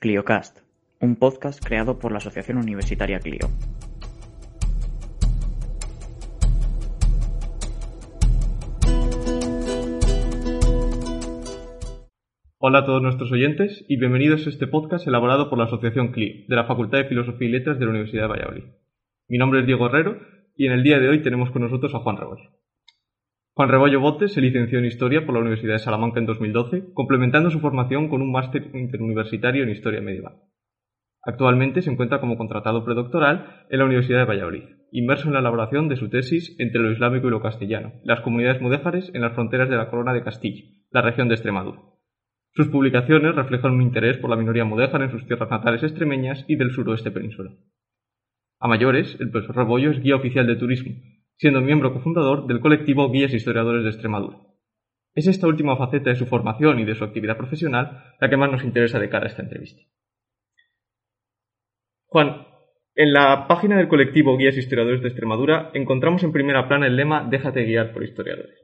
ClioCast, un podcast creado por la Asociación Universitaria Clio. Hola a todos nuestros oyentes y bienvenidos a este podcast elaborado por la Asociación CLIO de la Facultad de Filosofía y Letras de la Universidad de Valladolid. Mi nombre es Diego Herrero y en el día de hoy tenemos con nosotros a Juan Rebollo. Juan Rebollo Botes se licenció en Historia por la Universidad de Salamanca en 2012, complementando su formación con un máster interuniversitario en Historia Medieval. Actualmente se encuentra como contratado predoctoral en la Universidad de Valladolid, inmerso en la elaboración de su tesis entre lo islámico y lo castellano, las comunidades mudéjares en las fronteras de la corona de Castilla, la región de Extremadura. Sus publicaciones reflejan un interés por la minoría mudéjar en sus tierras natales extremeñas y del suroeste peninsular. A mayores, el profesor Rebollo es guía oficial de turismo, siendo miembro cofundador del colectivo Guías Historiadores de Extremadura. Es esta última faceta de su formación y de su actividad profesional la que más nos interesa de cara a esta entrevista. Juan, en la página del colectivo Guías Historiadores de Extremadura encontramos en primera plana el lema Déjate guiar por historiadores.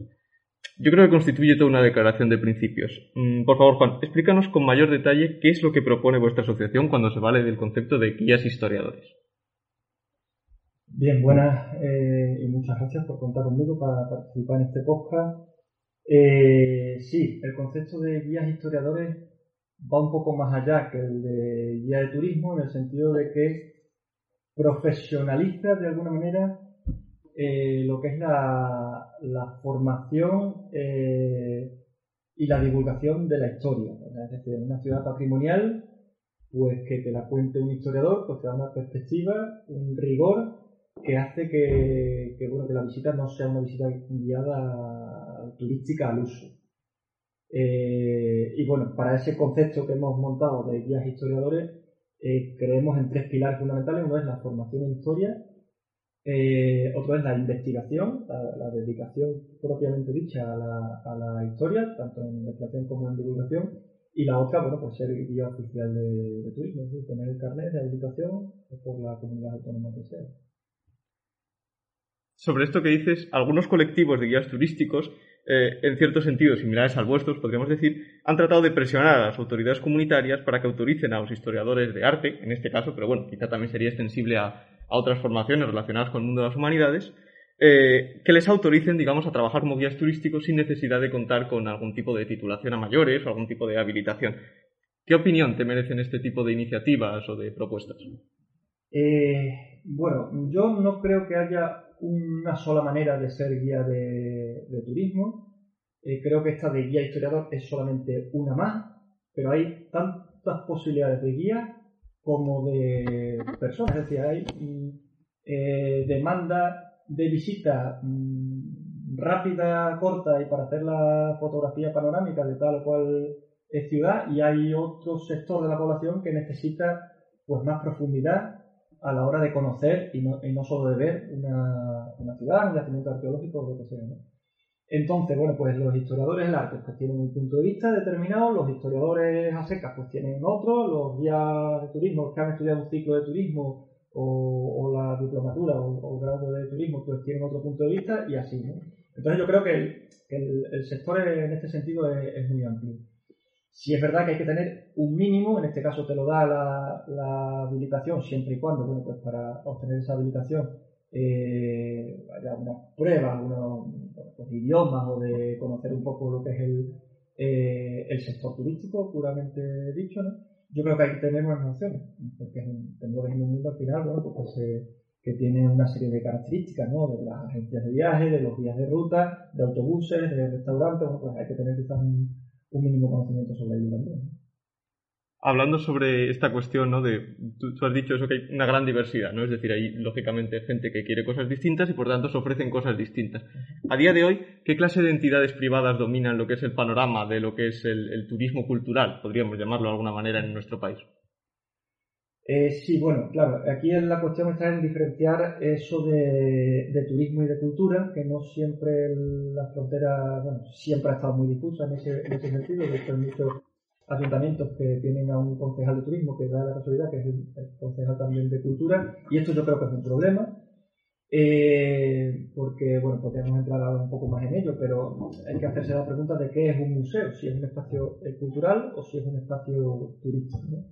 Yo creo que constituye toda una declaración de principios. Mm, por favor, Juan, explícanos con mayor detalle qué es lo que propone vuestra asociación cuando se vale del concepto de guías historiadores. Bien, buenas eh, y muchas gracias por contar conmigo para participar en este podcast. Eh, sí, el concepto de guías historiadores va un poco más allá que el de guía de turismo en el sentido de que profesionaliza de alguna manera eh, lo que es la, formación eh, y la divulgación de la historia. Es decir, una ciudad patrimonial, pues que te la cuente un historiador, pues te da una perspectiva, un rigor que hace que, bueno, que la visita no sea una visita guiada turística al uso. Eh, y bueno, para ese concepto que hemos montado de guías historiadores, creemos en tres pilares fundamentales. Uno es la formación en historia, eh, otro es la investigación, la, dedicación propiamente dicha a la, historia, tanto en investigación como en divulgación. Y la otra, bueno, pues ser guía oficial de, turismo, tener el carnet de habilitación por la comunidad autónoma que sea. Sobre esto que dices, algunos colectivos de guías turísticos, eh, en cierto sentido similares al vuestro, podríamos decir, han tratado de presionar a las autoridades comunitarias para que autoricen a los historiadores de arte, en este caso, pero bueno, quizá también sería extensible a, otras formaciones relacionadas con el mundo de las humanidades, eh, que les autoricen, digamos, a trabajar como guías turísticos sin necesidad de contar con algún tipo de titulación a mayores o algún tipo de habilitación. ¿Qué opinión te merecen este tipo de iniciativas o de propuestas? Eh, bueno, yo no creo que haya una sola manera de ser guía de, turismo. Eh, creo que esta de guía historiador es solamente una más, pero hay tantas posibilidades de guía como de personas. Es decir, hay mm, eh, demanda de visita mm, rápida, corta y para hacer la fotografía panorámica de tal o cual ciudad y hay otro sector de la población que necesita pues más profundidad a la hora de conocer y no, y no solo de ver una, una ciudad, un yacimiento arqueológico o lo que sea. ¿no? Entonces, bueno, pues los historiadores del arte pues tienen un punto de vista determinado, los historiadores a secas pues tienen otro, los guías de turismo que han estudiado un ciclo de turismo o, la diplomatura o, grado de turismo pues tienen otro punto de vista y así, ¿no? Entonces yo creo que el, sector en este sentido es, muy amplio. Si es verdad que hay que tener un mínimo, en este caso te lo da la, la habilitación siempre y cuando, bueno, pues para obtener esa habilitación eh, haya unas pruebas, unos, pues, idiomas o de conocer un poco lo que es el, eh, el sector turístico, puramente dicho, ¿no? Yo creo que hay que tener unas nociones, porque tenemos en un mundo al final, bueno, pues, eh, que tiene una serie de características, ¿no? De las agencias de viaje, de los guías de ruta, de autobuses, de restaurantes, bueno, pues hay que tener quizás un, un mínimo conocimiento sobre ello también. hablando sobre esta cuestión, ¿no? De, tú, has dicho eso que hay una gran diversidad, ¿no? Es decir, hay lógicamente gente que quiere cosas distintas y por tanto se ofrecen cosas distintas. A día de hoy, ¿qué clase de entidades privadas dominan lo que es el panorama de lo que es el, turismo cultural, podríamos llamarlo de alguna manera, en nuestro país? Eh, sí, bueno, claro, aquí la cuestión está en diferenciar eso de, turismo y de cultura, que no siempre la frontera, bueno, siempre ha estado muy difusa en ese, en ese sentido, de hecho ayuntamientos que tienen a un concejal de turismo que da la casualidad que es el, concejal también de cultura y esto yo creo que es un problema eh, porque bueno podríamos entrar ahora un poco más en ello pero hay que hacerse la pregunta de qué es un museo si es un espacio eh, cultural o si es un espacio turístico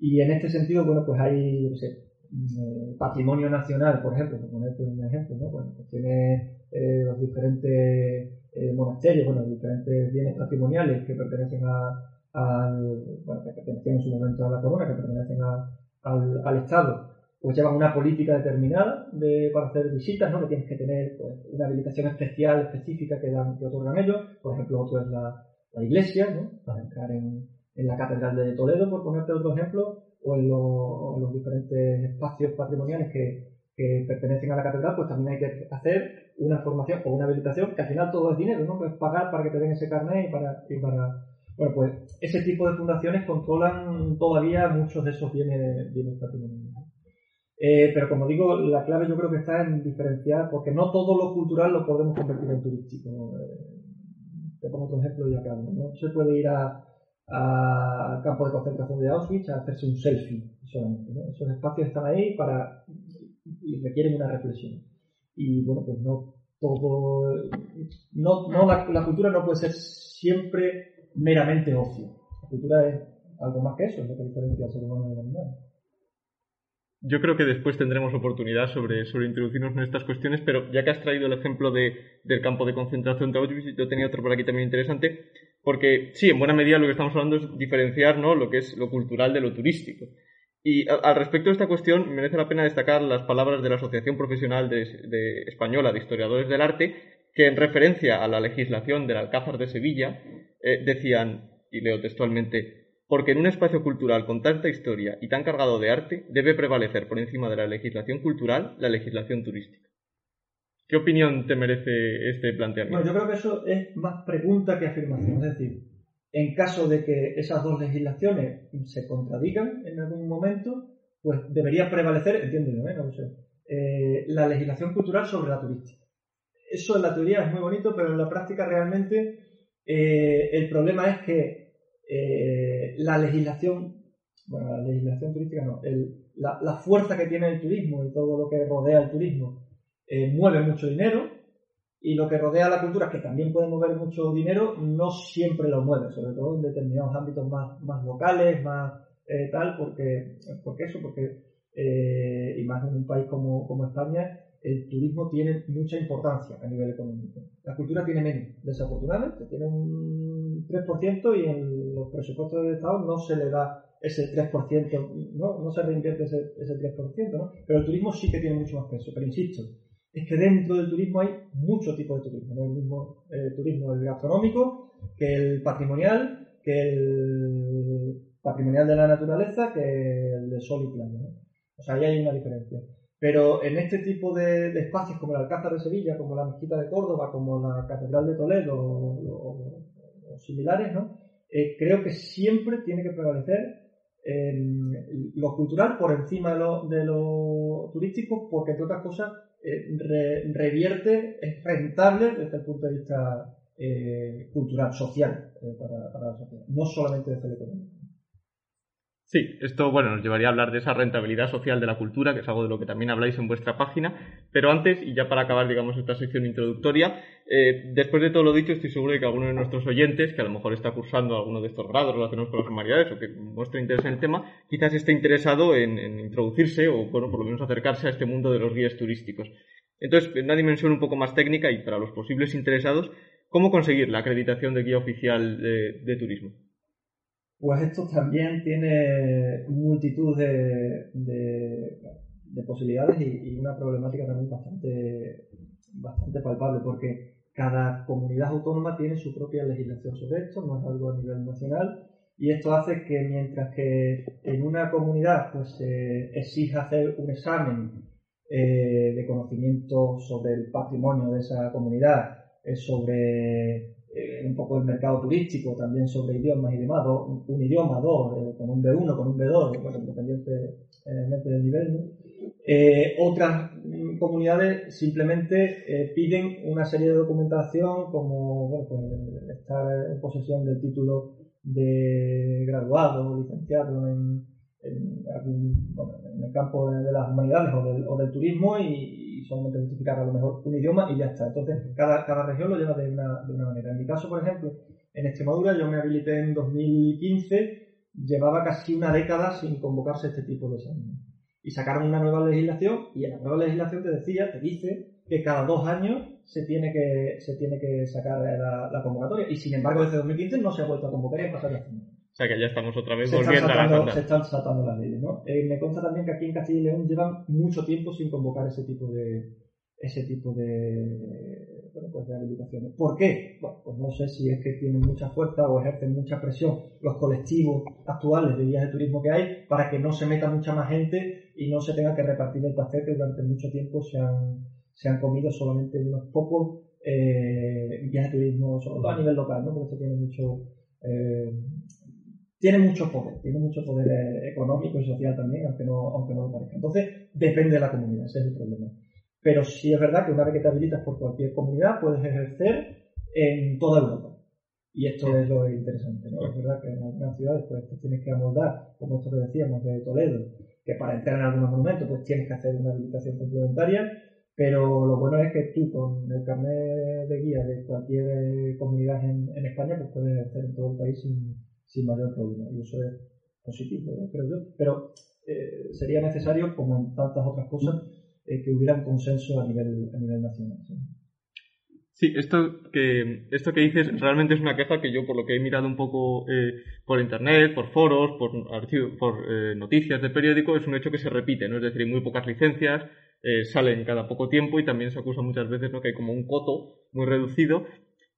Y en este sentido, bueno, pues hay, no sé, eh, patrimonio nacional, por ejemplo, por ponerte un ejemplo, ¿no? Bueno, pues tiene eh, los diferentes eh, monasterios, bueno, diferentes bienes patrimoniales que pertenecen a, al, bueno, que pertenecían en su momento a la corona, que pertenecen al, al, Estado, pues llevan una política determinada de, para hacer visitas, ¿no? Que tienes que tener pues, una habilitación especial, específica que, dan, que otorgan ellos. Por ejemplo, otro es la, la iglesia, ¿no? Para entrar en, en la Catedral de Toledo, por ponerte otro ejemplo, o en, los diferentes espacios patrimoniales que, que, pertenecen a la catedral, pues también hay que hacer una formación o una habilitación, que al final todo es dinero, ¿no? Pues pagar para que te den ese carnet y para, y para... Bueno, pues ese tipo de fundaciones controlan todavía muchos de esos bienes, bienes patrimoniales. Eh, pero como digo, la clave yo creo que está en diferenciar, porque no todo lo cultural lo podemos convertir en turístico. Eh, te pongo otro ejemplo y acabo. No se puede ir a, al campo de concentración de Auschwitz a hacerse un selfie solamente. ¿no? Esos espacios están ahí para y requieren una reflexión. Y bueno, pues no todo, no, no la, cultura no puede ser siempre meramente ocio. La cultura es algo más que eso, es lo que al ser humano del animal. Yo creo que después tendremos oportunidad sobre, sobre introducirnos en estas cuestiones, pero ya que has traído el ejemplo de, del campo de concentración de Auschwitz, yo tenía otro por aquí también interesante, porque sí, en buena medida lo que estamos hablando es diferenciar ¿no? lo que es lo cultural de lo turístico. Y al respecto de esta cuestión, merece la pena destacar las palabras de la Asociación Profesional de, Española de Historiadores del Arte, que en referencia a la legislación del Alcázar de Sevilla, eh, decían, y leo textualmente, porque en un espacio cultural con tanta historia y tan cargado de arte debe prevalecer por encima de la legislación cultural la legislación turística. ¿Qué opinión te merece este planteamiento? yo creo que eso es más pregunta que afirmación. Es decir, en caso de que esas dos legislaciones se contradigan en algún momento, pues debería prevalecer, entiendo yo, ¿eh? no sé, eh, la legislación cultural sobre la turística. Eso en la teoría es muy bonito, pero en la práctica realmente eh, el problema es que la legislación, bueno, la legislación turística no, la, fuerza que tiene el turismo y todo lo que rodea el turismo eh, mueve mucho dinero y lo que rodea la cultura, que también puede mover mucho dinero, no siempre lo mueve, sobre todo en determinados ámbitos más, más locales, más eh, tal, porque, porque eso, porque, y más en un país como, como España, el turismo tiene mucha importancia a nivel económico. La cultura tiene menos, desafortunadamente, tiene un 3% y en los presupuestos del Estado no se le da ese 3%, no, no se reinvierte ese, ese 3%, ¿no? pero el turismo sí que tiene mucho más peso. Pero insisto, es que dentro del turismo hay muchos tipos de turismo, no el mismo eh, turismo el gastronómico que el patrimonial, que el patrimonial de la naturaleza, que el de sol y playa. ¿no? O sea, ahí hay una diferencia. Pero en este tipo de, espacios como el Alcázar de Sevilla, como la Mezquita de Córdoba, como la Catedral de Toledo o, similares, ¿no? Eh, creo que siempre tiene que prevalecer em, lo cultural por encima de lo, turístico, porque entre otras cosas eh, revierte, es rentable desde el punto de vista eh, cultural, social, para, para, la sociedad, no solamente desde el económico. Sí, esto bueno nos llevaría a hablar de esa rentabilidad social de la cultura, que es algo de lo que también habláis en vuestra página. Pero antes, y ya para acabar, digamos, esta sección introductoria, eh, después de todo lo dicho, estoy seguro de que alguno de nuestros oyentes, que a lo mejor está cursando alguno de estos grados relacionados con las humanidades o que muestra interés en el tema, quizás esté interesado en, introducirse o, bueno, por lo menos acercarse a este mundo de los guías turísticos. Entonces, en una dimensión un poco más técnica y para los posibles interesados, ¿cómo conseguir la acreditación de guía oficial de turismo? Pues esto también tiene multitud de, posibilidades y, una problemática también bastante, bastante palpable, porque cada comunidad autónoma tiene su propia legislación sobre esto, no es algo a nivel nacional, y esto hace que mientras que en una comunidad pues se exija hacer un examen eh, de conocimiento sobre el patrimonio de esa comunidad, eh, sobre un poco el mercado turístico, también sobre idiomas y demás, un idioma, dos, eh, con un B1, con un B2, bueno, independientemente del nivel. Eh, otras comunidades simplemente piden una serie de documentación como pues, estar en posesión del título de graduado o licenciado en, el campo de, las humanidades o del, turismo solamente justificar a lo mejor un idioma y ya está. Entonces, cada, cada región lo lleva de una, de una manera. En mi caso, por ejemplo, en Extremadura yo me habilité en 2015 llevaba casi una década sin convocarse este tipo de exámenes. Y sacaron una nueva legislación y en la nueva legislación te decía, te dice que cada dos años se tiene que, se tiene que sacar la, convocatoria. Y sin embargo, desde 2015 no se ha vuelto a convocar y ha pasado O sea que ya estamos otra vez volviendo a la Se están saltando las leyes, ¿no? Eh, me consta también que aquí en Castilla y León llevan mucho tiempo sin convocar ese tipo de ese tipo de, bueno, pues de habilitaciones. ¿Por qué? Bueno, pues no sé si es que tienen mucha fuerza o ejercen mucha presión los colectivos actuales de guías de turismo que hay para que no se meta mucha más gente y no se tenga que repartir el pastel que durante mucho tiempo se han, se han comido solamente unos pocos eh, guías de turismo, sobre todo a nivel local, ¿no? porque esto tiene mucho, eh, tiene mucho poder, tiene mucho poder eh, económico y social también, aunque no, aunque no lo parezca. Entonces, depende de la comunidad, ese es el problema. Pero sí es verdad que una vez que te habilitas por cualquier comunidad, puedes ejercer en toda Europa. Y esto es lo interesante, ¿no? Es verdad que en algunas ciudades pues te tienes que amoldar, como esto que decíamos de Toledo, que para entrar en algunos monumentos pues tienes que hacer una habilitación complementaria, pero lo bueno es que tú con el carnet de guía de cualquier eh, comunidad en, España pues puedes ejercer en todo el país sin, sin mayor problema. Y eso es positivo, creo yo. Pero eh, sería necesario, como en tantas otras cosas, eh, que hubiera un consenso a nivel, a nivel nacional. ¿sí? esto que, esto que dices realmente es una queja que yo, por lo que he mirado un poco eh, por internet, por foros, por, por eh, noticias de periódico, es un hecho que se repite, ¿no? Es decir, hay muy pocas licencias, salen cada poco tiempo y también se acusa muchas veces ¿no? que hay como un coto muy reducido.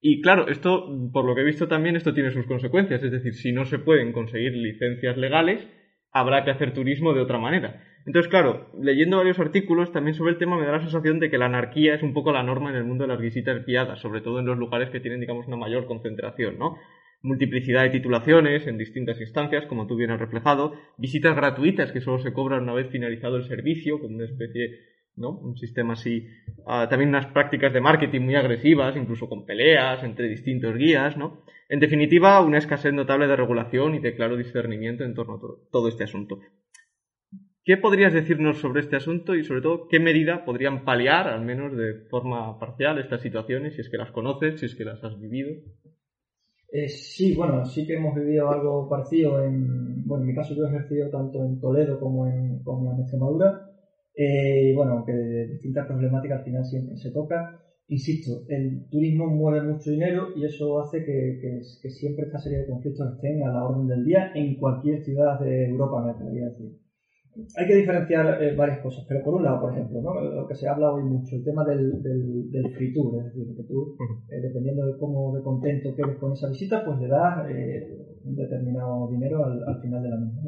Y claro, esto, por lo que he visto también, esto tiene sus consecuencias. Es decir, si no se pueden conseguir licencias legales, habrá que hacer turismo de otra manera. Entonces, claro, leyendo varios artículos también sobre el tema me da la sensación de que la anarquía es un poco la norma en el mundo de las visitas guiadas, sobre todo en los lugares que tienen, digamos, una mayor concentración, ¿no? Multiplicidad de titulaciones en distintas instancias, como tú bien has reflejado, visitas gratuitas que solo se cobran una vez finalizado el servicio, como una especie ¿no? Un sistema así. Ah, también unas prácticas de marketing muy agresivas, incluso con peleas entre distintos guías, ¿no? En definitiva, una escasez notable de regulación y de claro discernimiento en torno a todo, este asunto. ¿Qué podrías decirnos sobre este asunto y sobre todo qué medida podrían paliar, al menos de forma parcial, estas situaciones, si es que las conoces, si es que las has vivido? Eh, sí, bueno, sí que hemos vivido algo parecido en, bueno, en mi caso yo he ejercido tanto en Toledo como en, como en Extremadura, eh, bueno, que de distintas problemáticas al final siempre se toca insisto, el turismo mueve mucho dinero y eso hace que, siempre esta serie de conflictos estén a la orden del día en cualquier ciudad de Europa, me atrevería a decir. Hay que diferenciar eh, varias cosas, pero por un lado, por ejemplo, lo que se habla hoy mucho, el tema del, del, free tour, es decir, que tú, eh, dependiendo de cómo de contento quedes con esa visita, pues le das eh, un determinado dinero al, final de la misma.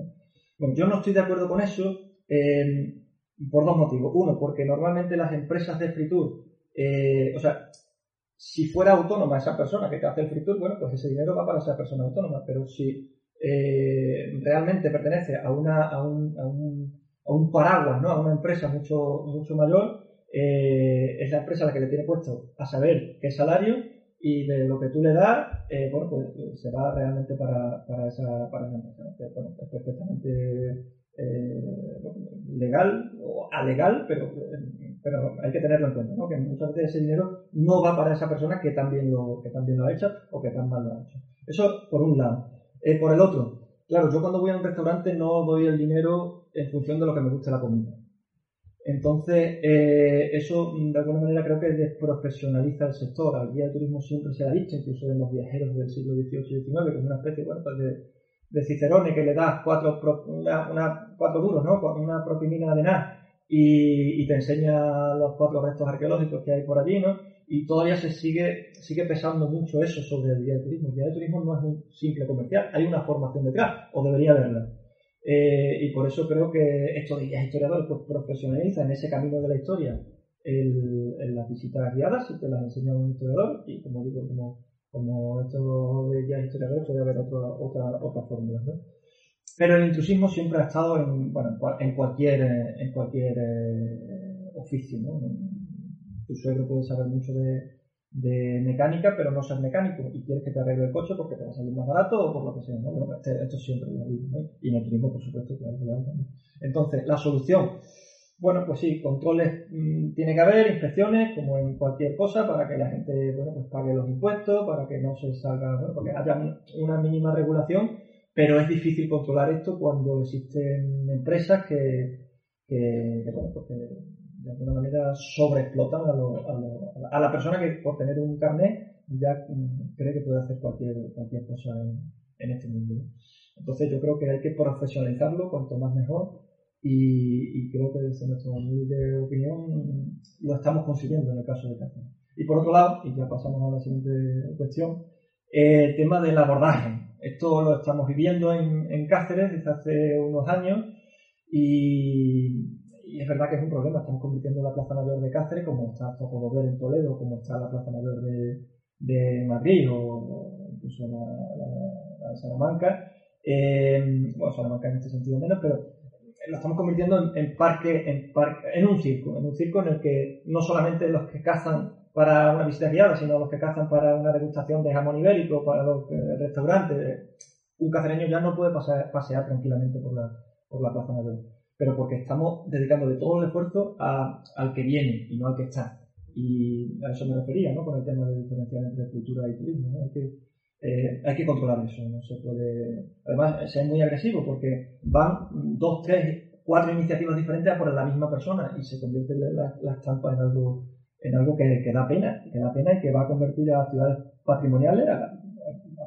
Bueno, yo no estoy de acuerdo con eso por dos motivos. Uno, porque normalmente las empresas de free eh, o sea, si fuera autónoma esa persona que te hace el free tour, bueno, pues ese dinero va para esa persona autónoma, pero si eh, realmente pertenece a, una, a, un, a, un, a un paraguas, ¿no? a una empresa mucho, mucho mayor, eh, es la empresa la que le tiene puesto a saber qué salario y de lo que tú le das, bueno, pues se va realmente para, para, esa, para esa empresa. es perfectamente legal o alegal, pero hay que tenerlo en cuenta, ¿no? que muchas veces ese dinero no va para esa persona que también lo, que también lo ha hecho o que tan mal lo ha hecho. Eso por un lado. Eh, por el otro, claro, yo cuando voy a un restaurante no doy el dinero en función de lo que me guste la comida. Entonces, eh, eso de alguna manera creo que desprofesionaliza el sector. Al guía de turismo siempre se ha dicho, incluso en los viajeros del siglo XVIII y XIX, que es una especie bueno, pues de, de Cicerone que le das cuatro, una, cuatro duros, ¿no? Una propinina de nada y, te enseña los cuatro restos arqueológicos que hay por allí, ¿no? Y todavía se sigue, sigue pesando mucho eso sobre el guía de turismo. El guía de turismo no es un simple comercial, hay una formación detrás, o debería haberla. Eh, y por eso creo que estos guías historiadores pues, profesionalizan en ese camino de la historia el, las visitas guiadas, y te las enseña un historiador, y como digo, como, como estos guías historiadores puede haber otra, otra, otra fórmula, ¿no? Pero el intrusismo siempre ha estado en, bueno, en cualquier, en cualquier eh, oficio. ¿no? Tu suegro puede saber mucho de, mecánica, pero no ser mecánico y quieres que te arregle el coche porque te va a salir más barato o por lo que sea. ¿no? Bueno, este, esto siempre lo digo. ¿no? Y en el turismo, por supuesto, claro Entonces, la solución. Bueno, pues sí, controles mm, tiene que haber, inspecciones, como en cualquier cosa, para que la gente bueno, pues pague los impuestos, para que no se salga, bueno, porque haya una mínima regulación pero es difícil controlar esto cuando existen empresas que, que, bueno, pues de alguna manera sobreexplotan a, a, a, la persona que por tener un carnet ya mm, cree que puede hacer cualquier, cualquier cosa en, en este mundo. Entonces yo creo que hay que profesionalizarlo cuanto más mejor y, creo que desde nuestra humilde opinión lo estamos consiguiendo en el caso de Cáceres. Y por otro lado, y ya pasamos a la siguiente cuestión, el tema del abordaje. Esto lo estamos viviendo en, Cáceres desde hace unos años y, es verdad que es un problema. Estamos convirtiendo la Plaza Mayor de Cáceres, como está ver en Toledo, como está la Plaza Mayor de, Madrid o incluso la, la, Salamanca. Eh, Salamanca en este sentido menos, pero lo estamos convirtiendo en, parque, en parque, en un circo, en un circo en el que no solamente los que cazan para una visita guiada, sino los que cazan para una degustación de jamón ibérico, para los restaurantes. Un cacereño ya no puede pasear tranquilamente por la, por la Plaza Mayor, pero porque estamos dedicándole todo el esfuerzo al que viene y no al que está. Y a eso me refería, ¿no? Con el tema de diferenciar entre cultura y turismo, que, eh, hay que controlar eso, no se puede... Además, es muy agresivo porque van dos, tres, cuatro iniciativas diferentes a por la misma persona y se convierte la, la estampa en algo en algo que, que, da pena, que da pena y que va a convertir a ciudades patrimoniales, a,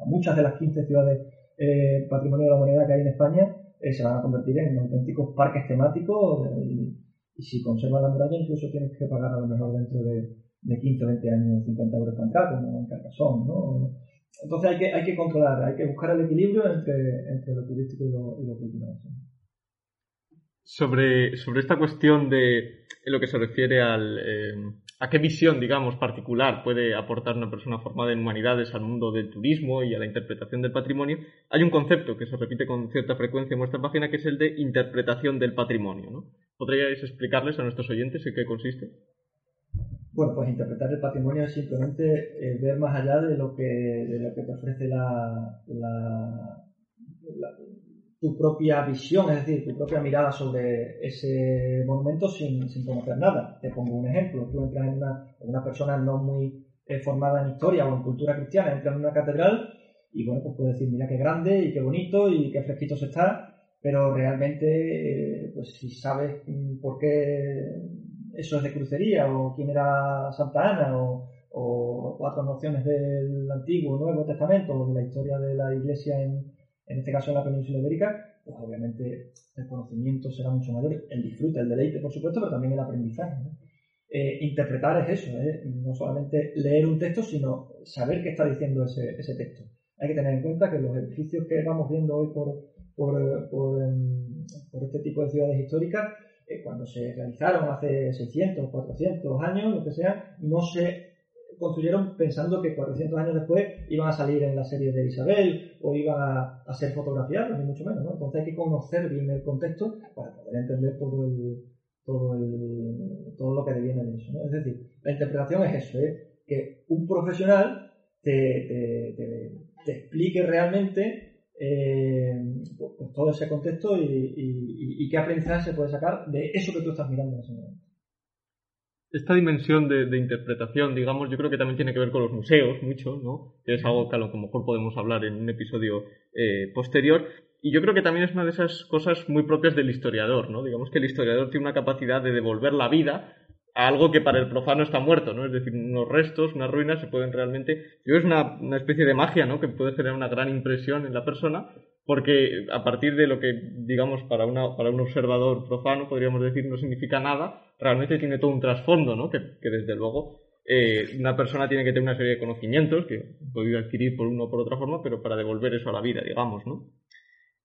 muchas de las 15 ciudades eh, patrimonio de la humanidad que hay en España, eh, se van a convertir en auténticos parques temáticos eh, y, si conservan la muralla incluso tienes que pagar a lo mejor dentro de, de 15 o 20 años 50 euros por entrar, como en Carcasón, ¿no? Entonces hay que, hay que controlar, hay que buscar el equilibrio entre, entre lo turístico y lo, y lo cultural sobre, sobre esta cuestión de lo que se refiere al, eh, a qué visión, digamos, particular puede aportar una persona formada en humanidades al mundo del turismo y a la interpretación del patrimonio, hay un concepto que se repite con cierta frecuencia en vuestra página que es el de interpretación del patrimonio. ¿no? ¿Podríais explicarles a nuestros oyentes en qué consiste? Bueno, pues interpretar el patrimonio es simplemente eh, ver más allá de lo que, de lo que te ofrece la, tu propia visión, es decir, tu propia mirada sobre ese monumento sin, sin conocer nada. Te pongo un ejemplo. Tú entras en una, una persona no muy eh, formada en historia o en cultura cristiana, entras en una catedral y bueno, pues puedes decir, mira qué grande y qué bonito y qué fresquito se está, pero realmente, eh, pues si sabes mm, por qué eso es de crucería o quién era Santa Ana o, o cuatro nociones del Antiguo Nuevo Testamento o de la historia de la Iglesia en, en este caso en la península ibérica, pues obviamente el conocimiento será mucho mayor, el disfrute, el deleite, por supuesto, pero también el aprendizaje. Eh, interpretar es eso, ¿eh? no solamente leer un texto, sino saber qué está diciendo ese, ese, texto. Hay que tener en cuenta que los edificios que vamos viendo hoy por, por, por, em, por este tipo de ciudades históricas, eh, cuando se realizaron hace 600, 400 años, lo que sea, no se construyeron pensando que 400 años después iban a salir en la serie de Isabel o iban a, ser fotografiados, ni mucho menos. ¿no? Entonces hay que conocer bien el contexto para poder entender todo el, todo, el, todo lo que deviene de eso. Es decir, la interpretación es eso, ¿eh? que un profesional te, explique realmente eh, pues, pues todo ese contexto y, qué aprendizaje se puede sacar de eso que tú estás mirando en esta dimensión de, interpretación, digamos, yo creo que también tiene que ver con los museos, mucho, ¿no? Es algo que a lo mejor podemos hablar en un episodio eh, posterior. Y yo creo que también es una de esas cosas muy propias del historiador, ¿no? Digamos que el historiador tiene una capacidad de devolver la vida algo que para el profano está muerto, ¿no? Es decir, unos restos, unas ruinas se pueden realmente... Yo es una, una especie de magia, ¿no? Que puede generar una gran impresión en la persona porque a partir de lo que, digamos, para, una, para un observador profano, podríamos decir, no significa nada, realmente tiene todo un trasfondo, ¿no? Que, desde luego eh, una persona tiene que tener una serie de conocimientos que ha podido adquirir por una o por otra forma, pero para devolver eso a la vida, digamos, ¿no?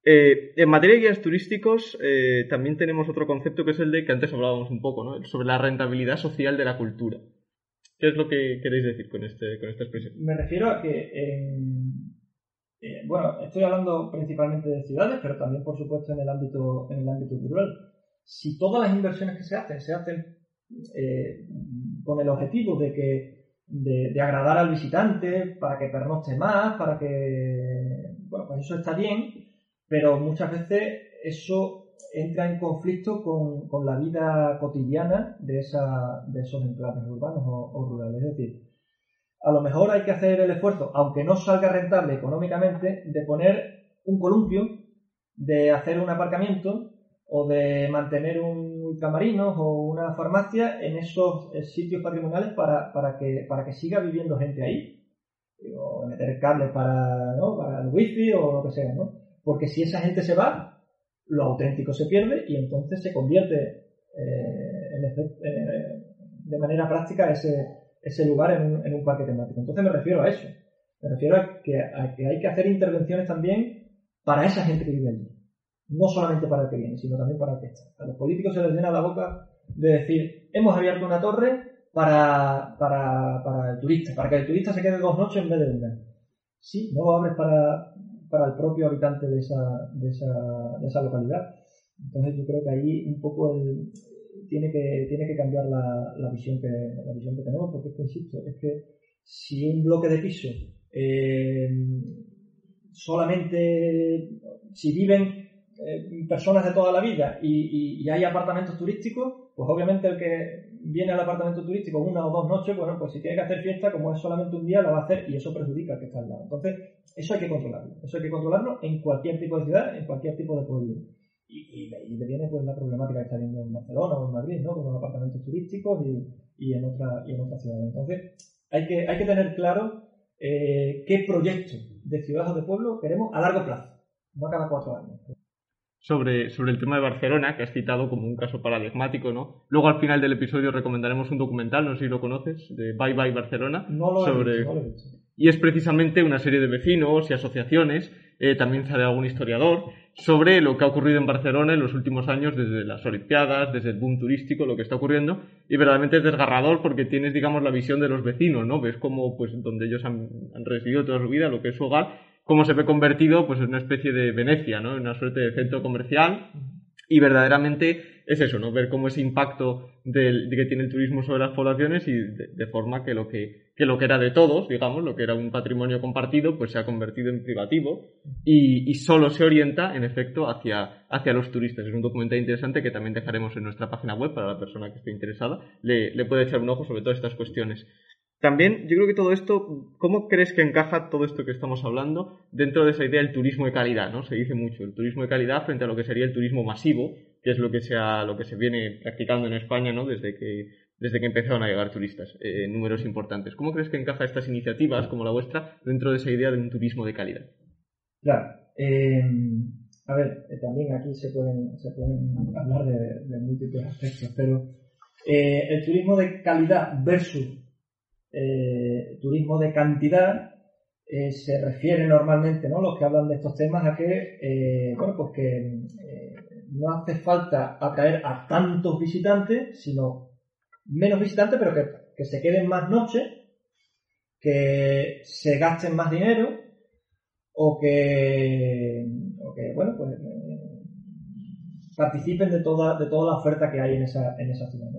Eh, en materia de guías turísticos, eh, también tenemos otro concepto que es el de que antes hablábamos un poco, ¿no? Sobre la rentabilidad social de la cultura. ¿Qué es lo que queréis decir con, este, con esta expresión? Me refiero a que eh, bueno, estoy hablando principalmente de ciudades, pero también, por supuesto, en el ámbito, en el ámbito rural. Si todas las inversiones que se hacen se hacen eh, con el objetivo de que de, agradar al visitante, para que pernocte más, para que bueno, pues eso está bien, pero muchas veces eso entra en conflicto con, la vida cotidiana de, esa, de esos enclaves urbanos o, o rurales. Es decir, a lo mejor hay que hacer el esfuerzo, aunque no salga rentable económicamente, de poner un columpio, de hacer un aparcamiento o de mantener un ultramarinos o una farmacia en esos eh, sitios patrimoniales para, para, que, para que siga viviendo gente ahí. O meter cables para, ¿no? para el wifi o lo que sea, ¿no? Porque si esa gente se va, lo auténtico se pierde y entonces se convierte eh, eh, de manera práctica ese, ese lugar en un, en un, parque temático. Entonces me refiero a eso. Me refiero a que, a que hay que hacer intervenciones también para esa gente que vive allí. No solamente para el que viene, sino también para el que está. A los políticos se les llena la boca de decir, hemos abierto una torre para, para, para el turista, para que el turista se quede dos noches en vez de una. Sí, no lo abres para, para el propio habitante de esa, de esa, de esa localidad. Entonces yo creo que ahí un poco el, tiene, que, tiene que cambiar la, la, visión que, la visión que tenemos, porque es que, insisto, es que si un bloque de piso eh, solamente, si viven eh, personas de toda la vida y, y, y, hay apartamentos turísticos, pues obviamente el que viene al apartamento turístico una o dos noches, bueno, pues si tiene que hacer fiesta, como es solamente un día, la va a hacer y eso perjudica al que está al lado. Entonces, eso hay que controlarlo. Eso hay que controlarlo en cualquier tipo de ciudad, en cualquier tipo de pueblo. Y, y de ahí viene pues la problemática que está viendo en Barcelona o en Madrid, ¿no? Con los apartamentos turísticos y, y en otra y en otras ciudades. Entonces, hay que, hay que tener claro eh, qué proyecto de ciudad o de pueblo queremos a largo plazo, no a cada cuatro años sobre, sobre el tema de Barcelona, que has citado como un caso paradigmático, ¿no? Luego al final del episodio recomendaremos un documental, no sé si lo conoces, de Bye Bye Barcelona. No lo sobre... he visto, no lo he visto. Y es precisamente una serie de vecinos y asociaciones, eh, también sale algún historiador, sobre lo que ha ocurrido en Barcelona en los últimos años, desde las Olimpiadas, desde el boom turístico, lo que está ocurriendo, y verdaderamente es desgarrador porque tienes, digamos, la visión de los vecinos, ¿no? Ves como, pues, donde ellos han, han residido toda su vida, lo que es su hogar, cómo se ve convertido pues en una especie de Venecia, ¿no? En una suerte de centro comercial y verdaderamente es eso, ¿no? Ver cómo ese impacto del, de que tiene el turismo sobre las poblaciones y de, de, forma que lo que, que lo que era de todos, digamos, lo que era un patrimonio compartido, pues se ha convertido en privativo y, y solo se orienta, en efecto, hacia, hacia los turistas. Es un documental interesante que también dejaremos en nuestra página web para la persona que esté interesada. Le, le puede echar un ojo sobre todas estas cuestiones. También, yo creo que todo esto, ¿cómo crees que encaja todo esto que estamos hablando dentro de esa idea del turismo de calidad? ¿no? Se dice mucho, el turismo de calidad frente a lo que sería el turismo masivo, que es lo que, sea, lo que se viene practicando en España ¿no? desde, que, desde que empezaron a llegar turistas eh, números importantes. ¿Cómo crees que encaja estas iniciativas como la vuestra dentro de esa idea de un turismo de calidad? Claro. Eh, a ver, eh, también aquí se pueden, se pueden hablar de, de múltiples aspectos, pero eh, el turismo de calidad versus turismo de cantidad se refiere normalmente, ¿no? Los que hablan de estos temas a que, bueno, pues que no hace falta atraer a tantos visitantes, sino menos visitantes, pero que, que se queden más noches, que se gasten más dinero, o que, o que bueno, pues eh, participen de toda, de la oferta que hay en esa, en esa ciudad.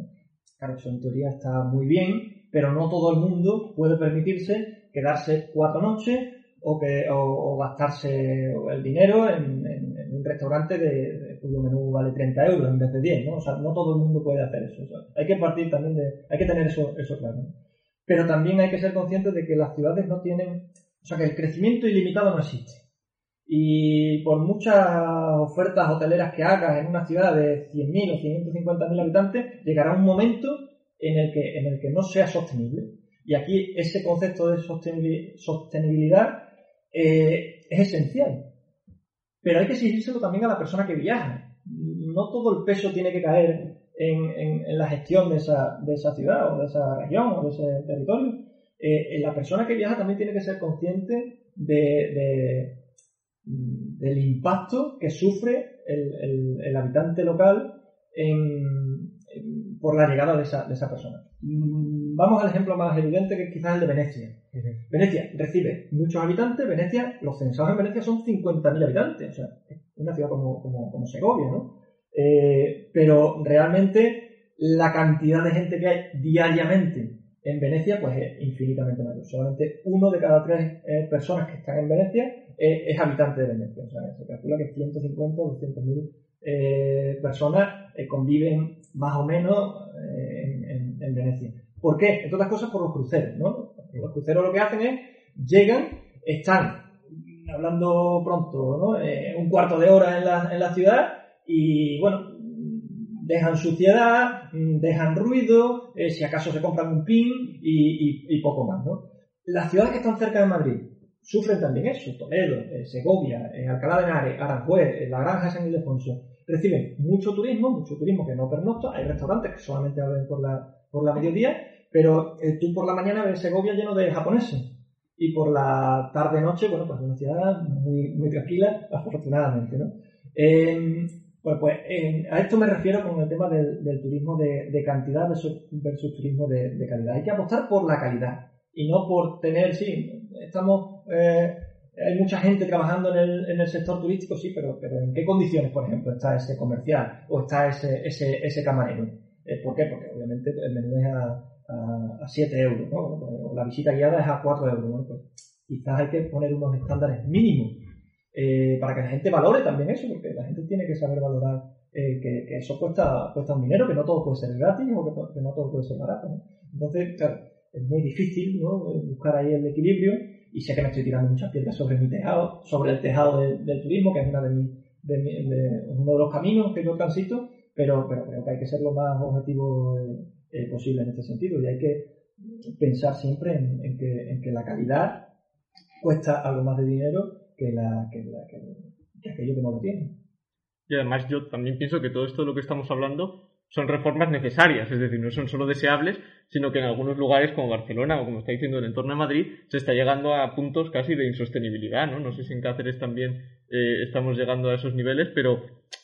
Claro, eso en teoría está muy bien, pero no todo el mundo puede permitirse quedarse cuatro noches o, que, o, gastarse el dinero en, en, un restaurante de, cuyo menú vale 30 euros en vez de 10, ¿no? O sea, no todo el mundo puede hacer eso. O sea, hay que partir también de, hay que tener eso, eso claro. ¿no? Pero también hay que ser conscientes de que las ciudades no tienen, o sea, que el crecimiento ilimitado no existe. Y por muchas ofertas hoteleras que hagas en una ciudad de 100.000 o 150.000 habitantes, llegará un momento en el que, en el que no sea sostenible. Y aquí ese concepto de sostenibilidad eh, es esencial. Pero hay que exigírselo también a la persona que viaja. No todo el peso tiene que caer en, en, la gestión de esa, de esa, ciudad o de esa región o de ese territorio. Eh, la persona que viaja también tiene que ser consciente de, de, del impacto que sufre el, el, habitante local por la llegada de esa, de esa persona. Mm, vamos al ejemplo más evidente que quizás el de Venecia. Uh -huh. Venecia recibe muchos habitantes, Venecia, los censados en Venecia son 50.000 habitantes, o sea, es una ciudad como, como, como Segovia, ¿no? Eh, pero realmente la cantidad de gente que hay diariamente en Venecia pues es infinitamente mayor. Solamente uno de cada tres eh, personas que están en Venecia eh, es habitante de Venecia. O sea, se calcula que 150 o 200 mil eh, personas conviven más o menos en, en, en, Venecia. ¿Por qué? Entre otras cosas por los cruceros, ¿no? Los cruceros lo que hacen es, llegan, están hablando pronto, ¿no? Eh, un cuarto de hora en la, ciudad y, bueno, dejan suciedad, dejan ruido, eh, si acaso se compran un pin y, poco más, ¿no? Las ciudades que están cerca de Madrid sufren también eso, Toledo, eh, Segovia, Alcalá de Henares, Aranjuez, La Granja de San Ildefonso, reciben mucho turismo, mucho turismo que no pernocta, hay restaurantes que solamente abren por la, por la mediodía, pero tú por la mañana ves Segovia lleno de japoneses y por la tarde-noche, bueno, pues una ciudad muy, muy tranquila, afortunadamente, ¿no? Eh, bueno, pues a esto me refiero con el tema del, turismo de, cantidad versus, turismo de, calidad. Hay que apostar por la calidad y no por tener, sí, estamos, eh, hay mucha gente trabajando en el, en el, sector turístico, sí, pero, pero ¿en qué condiciones, por ejemplo, está ese comercial o está ese, ese, ese camarero? Eh, ¿Por qué? Porque obviamente el menú es a, a, 7 euros, ¿no? o la visita guiada es a 4 euros. ¿no? Pues quizás hay que poner unos estándares mínimos eh, para que la gente valore también eso, porque la gente tiene que saber valorar eh, que, eso cuesta, cuesta un dinero, que no todo puede ser gratis o que, no todo puede ser barato. ¿no? Entonces, claro, es muy difícil ¿no? buscar ahí el equilibrio y sé que me estoy tirando muchas piedras sobre mi tejado, sobre el tejado del turismo, que es una de, de, uno de los caminos que yo transito, pero, pero creo que hay que ser lo más objetivo eh, eh, posible en este sentido. Y hay que pensar siempre en, que, la calidad cuesta algo más de dinero que, la, que, aquello que no lo tiene. Y además yo también pienso que todo esto de lo que estamos hablando son reformas necesarias, es decir, no son solo deseables, sino que en algunos lugares como Barcelona o como está diciendo el entorno de Madrid, se está llegando a puntos casi de insostenibilidad, ¿no? No sé si en Cáceres también eh, estamos llegando a esos niveles, pero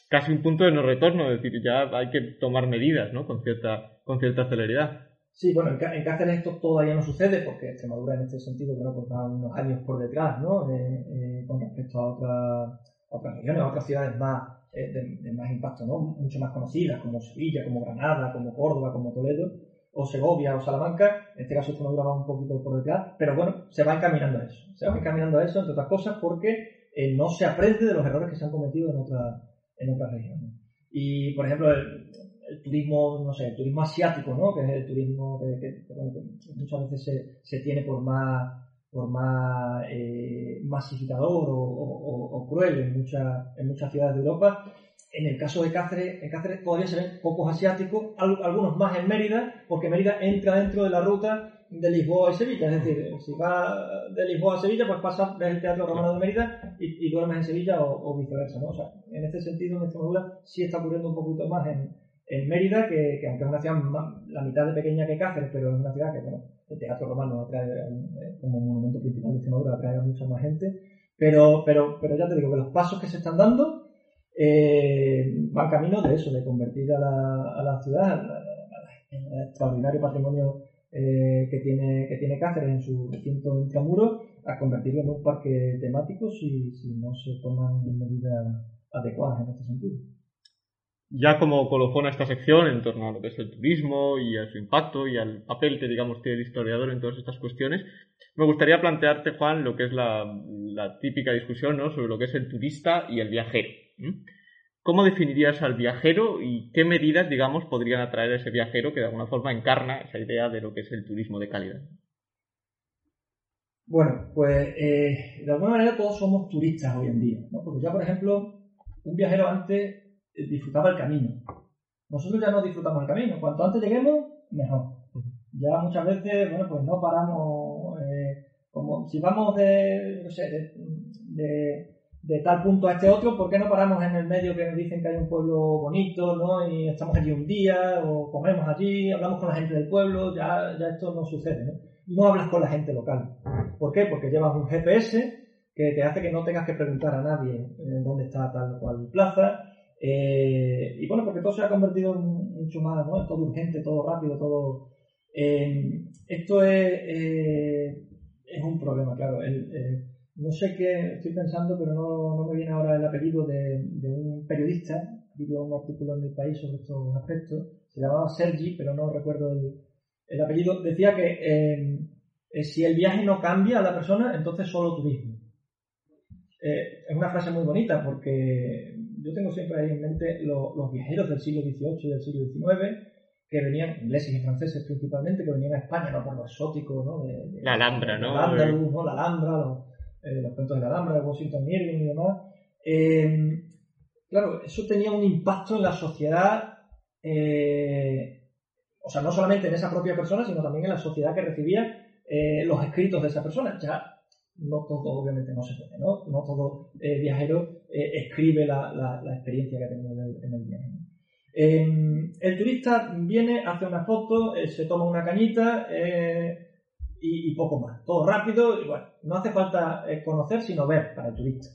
casi un punto de no retorno, es decir, ya hay que tomar medidas, ¿no? Con cierta, con cierta celeridad. Sí, bueno, en Cáceres esto todavía no sucede porque Extremadura en este sentido, bueno, pues va unos años por detrás, ¿no? Eh, eh, con respecto a, otras otras regiones, a otras ciudades más, eh, de, más impacto, ¿no? Mucho más conocidas, como Sevilla, como Granada, como Córdoba, como Toledo, o Segovia o Salamanca. En este caso Extremadura va un poquito por detrás, pero bueno, se va encaminando a eso. Se va encaminando a eso, entre otras cosas, porque no se aprende de los errores que se han cometido en otras en otras regiones. Y, por ejemplo, el, turismo, no sé, el turismo asiático, ¿no? Que es el turismo que, muchas veces se, tiene por más por más eh, masificador o, cruel en, muchas en muchas ciudades de Europa. En el caso de Cáceres, en Cáceres todavía se ven pocos asiáticos, algunos más en Mérida, porque Mérida entra dentro de la ruta de Lisboa a Sevilla. Es decir, si va de Lisboa a Sevilla, pues pasa el Teatro Romano de Mérida y, duermes en Sevilla o, viceversa. ¿no? O sea, en este sentido, en Extremadura sí está ocurriendo un poquito más en, en Mérida, que, aunque es una ciudad la mitad de pequeña que Cáceres, pero es una ciudad que, bueno, el Teatro Romano atrae, eh, como monumento principal de Extremadura, atrae a mucha más gente. Pero, pero, pero ya te digo que los pasos que se están dando eh, van camino de eso, de convertir a la, la ciudad en extraordinario patrimonio eh, que, tiene, que tiene Cáceres en su recinto intramuros a convertirlo en un parque temático si, si no se toman medidas adecuadas en este sentido. Ya como colofón a esta sección en torno a lo que es el turismo y a su impacto y al papel que digamos tiene el historiador en todas estas cuestiones, me gustaría plantearte, Juan, lo que es la, típica discusión ¿no? sobre lo que es el turista y el viajero. ¿Cómo definirías al viajero y qué medidas, digamos, podrían atraer a ese viajero que de alguna forma encarna esa idea de lo que es el turismo de calidad? Bueno, pues eh, de alguna manera todos somos turistas hoy en día, ¿no? Porque ya, por ejemplo, un viajero antes disfrutaba el camino. Nosotros ya no disfrutamos el camino. Cuanto antes lleguemos, mejor. Ya muchas veces, bueno, pues no paramos, eh, como si vamos de, no sé, de tal punto a este otro, ¿por qué no paramos en el medio que nos dicen que hay un pueblo bonito, ¿no? Y estamos allí un día, o comemos allí, hablamos con la gente del pueblo, ya, ya esto no sucede, ¿no? No hablas con la gente local. ¿Por qué? Porque llevas un GPS que te hace que no tengas que preguntar a nadie en dónde está tal cual plaza. Eh, y bueno, porque todo se ha convertido en mucho más, ¿no? Todo urgente, todo rápido, todo... Eh, esto es, eh, es un problema, claro. No sé qué estoy pensando, pero no, no me viene ahora el apellido de, un periodista, escribió un artículo en el país sobre estos aspectos, se llamaba Sergi, pero no recuerdo el, el apellido, decía que si el viaje no cambia a la persona, entonces solo turismo. Es una frase muy bonita porque yo tengo siempre ahí en mente los viajeros del siglo XVIII y del siglo XIX que venían, ingleses y franceses principalmente, que venían a España, ¿no? Por lo exótico, ¿no? la Alhambra, ¿no? La Alhambra, ¿no? La Alhambra, eh, los cuentos de la Alhambra, de Washington Irving y demás. Eh, claro, eso tenía un impacto en la sociedad, o sea, no solamente en esa propia persona, sino también en la sociedad que recibía los escritos de esa persona. Ya no todo, obviamente, no se puede, ¿no? No todo viajero escribe la, la, experiencia que ha tenido en el, en el viaje. Em, el turista viene, hace una foto, eh, se toma una cañita eh, y, poco más. Todo rápido y bueno, no hace falta eh, conocer sino ver para el turista.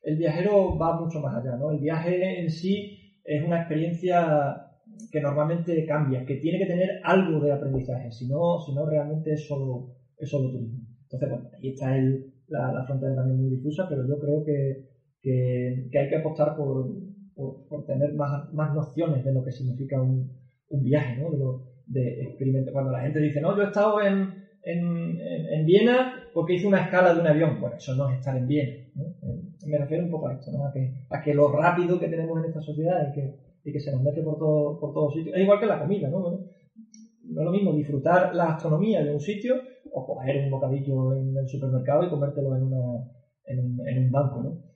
El viajero va mucho más allá, ¿no? El viaje en sí es una experiencia que normalmente cambia, que tiene que tener algo de aprendizaje, si no, si no realmente es solo, es solo turismo. Entonces, bueno, ahí está el, la, frontera también muy difusa, pero yo creo que, que hay que apostar por, por, tener más, más, nociones de lo que significa un, un viaje, ¿no? De, lo, de. Cuando la gente dice, no, yo he estado en, en, en, Viena porque hice una escala de un avión. Bueno, eso no es estar en Viena. ¿no? Eh, me refiero un poco a esto, ¿no? a, que, a que lo rápido que tenemos en esta sociedad y que, y que se nos mete por, todo, por todos sitios. Es igual que la comida, ¿no? no es lo mismo disfrutar la astronomía de un sitio o coger un bocadillo en el supermercado y comértelo en, una, en, un, en un banco, ¿no?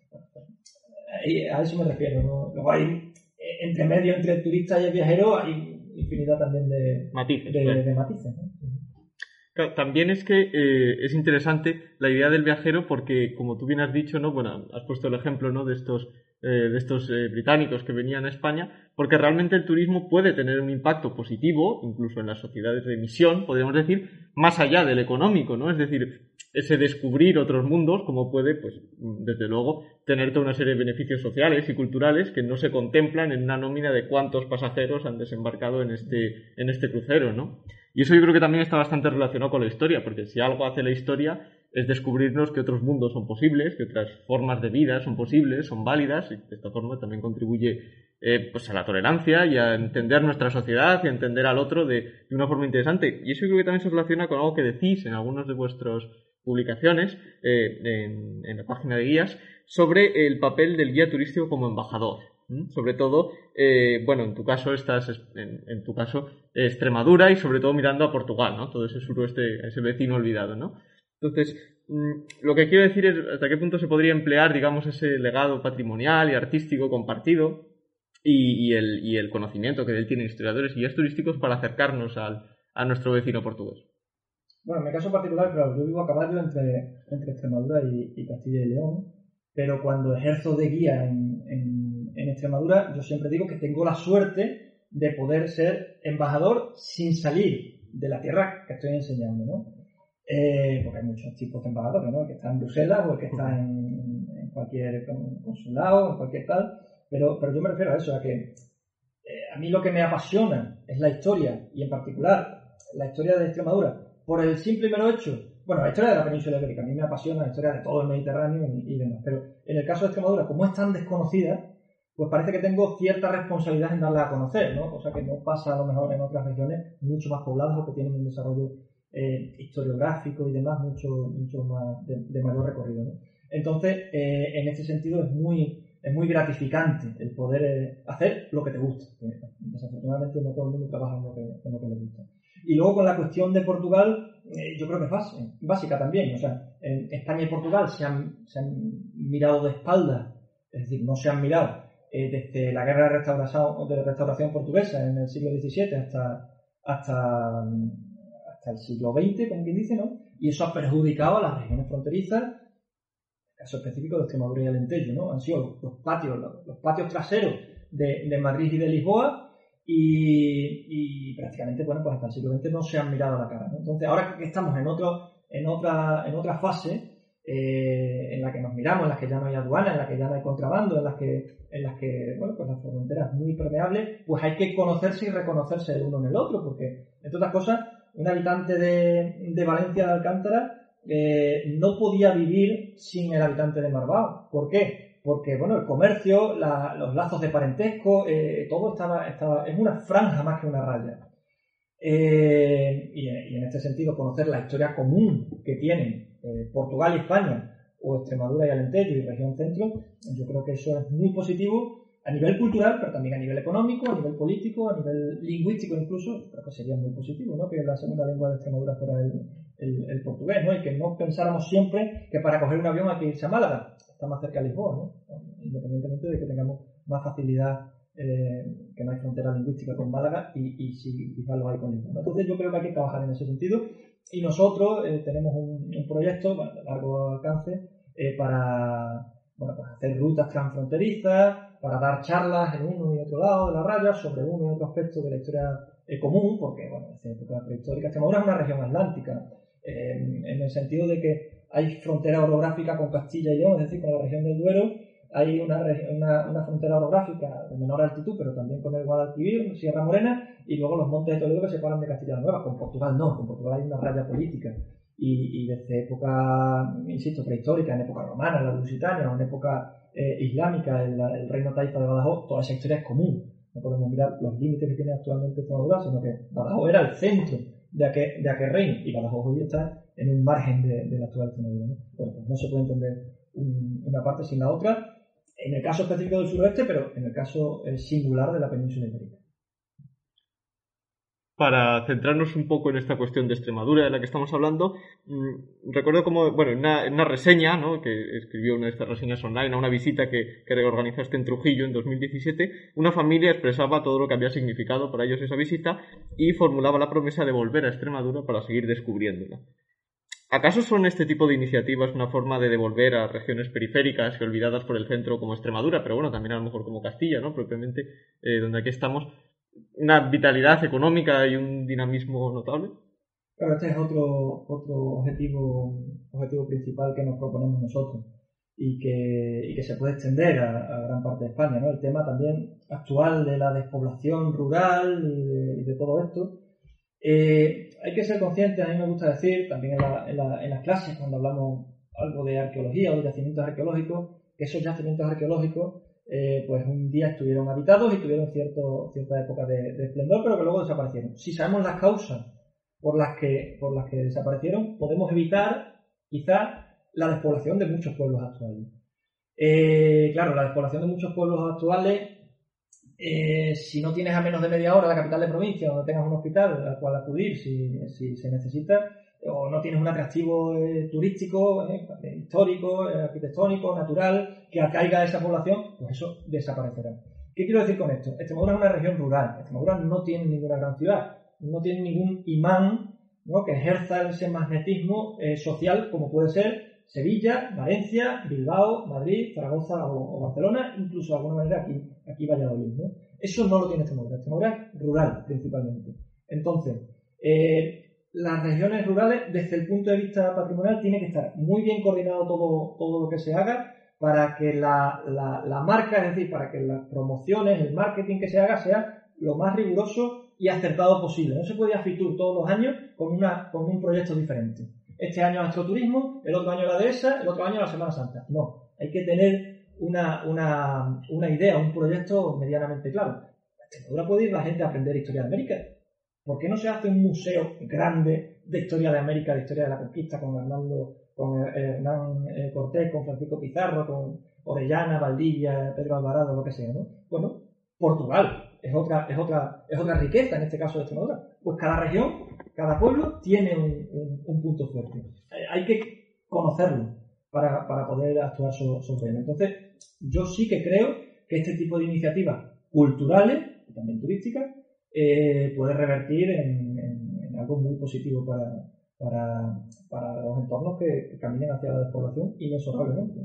a eso me refiero. ¿no? Luego hay, entre medio, entre el turista y el viajero, hay infinidad también de matices. De, matices también es que eh, es interesante la idea del viajero porque, como tú bien has dicho, ¿no? Bueno, has puesto el ejemplo, ¿no? De estos, eh, de estos británicos que venían a España, porque realmente el turismo puede tener un impacto positivo, incluso en las sociedades de emisión, podríamos decir, más allá del económico, ¿no? Es decir, ese descubrir otros mundos, como puede, pues, desde luego, tener toda una serie de beneficios sociales y culturales que no se contemplan en una nómina de cuántos pasajeros han desembarcado en este, en este crucero, ¿no? Y eso yo creo que también está bastante relacionado con la historia, porque si algo hace la historia es descubrirnos que otros mundos son posibles, que otras formas de vida son posibles, son válidas, y de esta forma también contribuye eh, pues a la tolerancia y a entender nuestra sociedad y a entender al otro de, de, una forma interesante. Y eso creo que también se relaciona con algo que decís en algunos de vuestros publicaciones eh, en, la página de guías sobre el papel del guía turístico como embajador. Sobre todo, eh, bueno, en tu caso estás, en, tu caso, Extremadura y sobre todo mirando a Portugal, ¿no? Todo ese suroeste, ese vecino olvidado, ¿no? Entonces, mm, lo que quiero decir es hasta qué punto se podría emplear, digamos, ese legado patrimonial y artístico compartido y, el, conocimiento que él tiene historiadores y guías turísticos para acercarnos al, a nuestro vecino portugués. Bueno, en mi caso particular, claro, yo vivo a caballo entre, entre Extremadura y, Castilla y León, pero cuando ejerzo de guía en, en, Extremadura, yo siempre digo que tengo la suerte de poder ser embajador sin salir de la tierra que estoy enseñando, ¿no? Eh, porque hay muchos tipos de embajadores, ¿no? El que está en Bruselas o el que está en, en cualquier consulado, en cualquier tal, pero, pero yo me refiero a eso, a que eh, a mí lo que me apasiona es la historia, y en particular la historia de Extremadura, por el simple y mero hecho, bueno, la historia de la península ibérica, a mí me apasiona la historia de todo el Mediterráneo y, demás, pero en el caso de Extremadura, como es tan desconocida, pues parece que tengo cierta responsabilidad en darla a conocer, ¿no? Cosa que no pasa a lo mejor en otras regiones mucho más pobladas o que tienen un desarrollo eh, historiográfico y demás mucho, mucho más de, mayor recorrido, ¿no? Entonces, eh, en ese sentido es muy, es muy gratificante el poder eh, hacer lo que te gusta. Desafortunadamente no todo el mundo trabaja en lo que, en lo que le gusta. Y luego con la cuestión de Portugal, eh, yo creo que es básica también. O sea, en España y Portugal se han, se han mirado de espalda, es decir, no se han mirado eh, desde la guerra de restauración, de restauración portuguesa en el siglo XVII hasta, hasta, hasta el siglo XX, como quien dice, ¿no? Y eso ha perjudicado a las regiones fronterizas, el caso específico de Extremadura y Alentejo, ¿no? Han sido los, patios, los, patios traseros de, de Madrid y de Lisboa y, prácticamente, bueno, pues hasta el siglo XX no se han mirado a la cara. Entonces, ahora que estamos en, otro, en, otra, en otra fase, eh, en la que nos miramos, en la que ya no hay aduana, en la que ya no hay contrabando, en las que, en las que bueno, pues la frontera es muy permeable, pues hay que conocerse y reconocerse el uno en el otro, porque, entre otras cosas, un habitante de, de Valencia de Alcántara eh, no podía vivir sin el habitante de Marbao. ¿Por qué? porque bueno, el comercio, los lazos de parentesco, eh, todo estaba, estaba, es una franja más que una raya. Eh, y, en este sentido, conocer la historia común que tienen Portugal y España, o Extremadura y Alentejo y región centro, yo creo que eso es muy positivo, a nivel cultural, pero también a nivel económico, a nivel político, a nivel lingüístico incluso, creo que sería muy positivo, ¿no? Que la segunda lengua de Extremadura fuera el, portugués, ¿no? Y que no pensáramos siempre que para coger un avión hay que irse a Málaga, está más cerca de Lisboa, ¿no? Independientemente de que tengamos más facilidad, eh, que no hay frontera lingüística con Málaga y, y si quizás lo hay con Lisboa. Entonces yo creo que hay que trabajar en ese sentido y nosotros eh, tenemos un, proyecto de largo alcance eh, para bueno, pues hacer rutas transfronterizas, para dar charlas en uno y otro lado de la raya sobre uno y otro aspecto de la historia eh, común, porque, bueno, desde época prehistórica, Extremadura es una región atlántica, en el sentido de que hay frontera orográfica con Castilla y León, es decir, con la región del Duero, hay una, una, frontera orográfica de menor altitud, pero también con el Guadalquivir, Sierra Morena, y luego los montes de Toledo que se separan de Castilla la Nueva. Con Portugal no, con Portugal hay una raya política. Y, desde época, insisto, prehistórica, en época romana, en la Lusitania, en época eh, islámica, el, reino taifa de Badajoz, toda esa historia es común. No podemos mirar los límites que tiene actualmente Extremadura, sino que Badajoz era el centro de aquel, de aquel reino, y Badajoz hoy está en un margen de, de la actual Extremadura. ¿no? Bueno, pues no se puede entender una parte sin la otra, en el caso específico del suroeste, pero en el caso eh, singular de la península ibérica. Para centrarnos un poco en esta cuestión de Extremadura de la que estamos hablando, mm, recuerdo como, bueno, en una, reseña, ¿no? que escribió una de estas reseñas online, a una visita que, que reorganizaste en Trujillo en 2017, una familia expresaba todo lo que había significado para ellos esa visita y formulaba la promesa de volver a Extremadura para seguir descubriéndola. ¿Acaso son este tipo de iniciativas una forma de devolver a regiones periféricas y olvidadas por el centro como Extremadura, pero bueno, también a lo mejor como Castilla, ¿no? Propiamente, eh, donde aquí estamos, una vitalidad económica y un dinamismo notable? Claro, este es otro, otro objetivo, objetivo principal que nos proponemos nosotros y que, y que se puede extender a, gran parte de España, ¿no? El tema también actual de la despoblación rural y de todo esto eh, hay que ser conscientes, a mí me gusta decir, también en, las clases, cuando hablamos algo de arqueología o de yacimientos arqueológicos, que esos yacimientos arqueológicos, eh, pues un día estuvieron habitados y tuvieron cierto, cierta época de, esplendor, pero que luego desaparecieron. Si sabemos las causas por las que, por las que desaparecieron, podemos evitar quizás la despoblación de muchos pueblos actuales. Eh, claro, la despoblación de muchos pueblos actuales eh, si no tienes a menos de media hora la capital de provincia donde tengas un hospital al cual acudir si, se necesita, o no tienes un atractivo turístico, histórico, arquitectónico, natural, que atraiga a esa población, pues eso desaparecerá. ¿Qué quiero decir con esto? Extremadura es una región rural, Extremadura no tiene ninguna gran ciudad, no tiene ningún imán que ejerza ese magnetismo social como puede ser Sevilla, Valencia, Bilbao, Madrid, Zaragoza o, Barcelona, incluso de alguna manera aquí, aquí Valladolid. ¿no? Eso no lo tiene Extremadura. Extremadura es rural principalmente. Entonces, eh, las regiones rurales, desde el punto de vista patrimonial, tiene que estar muy bien coordinado todo, todo lo que se haga para que la, la, marca, es decir, para que las promociones, el marketing que se haga sea lo más riguroso y acertado posible. No se puede ir a Fitur todos los años con, una, con un proyecto diferente este año astroturismo, el otro año la dehesa, el otro año la Semana Santa. No, hay que tener una, idea, un proyecto medianamente claro. Extremadura puede ir la gente a aprender historia de América. ¿Por qué no se hace un museo grande de historia de América, de historia de la conquista con Hernando, con Hernán eh, Cortés, con Francisco Pizarro, con Orellana, Valdivia, Pedro Alvarado, lo que sea, ¿no? Bueno, Portugal es otra, es otra, es otra riqueza en este caso de Extremadura. Pues cada región cada pueblo tiene un, punto fuerte. Eh, hay que conocerlo para, poder actuar sobre él. Entonces, yo sí que creo que este tipo de iniciativas culturales y también turísticas eh, puede revertir en, algo muy positivo para, los entornos que, caminen hacia la despoblación inexorablemente.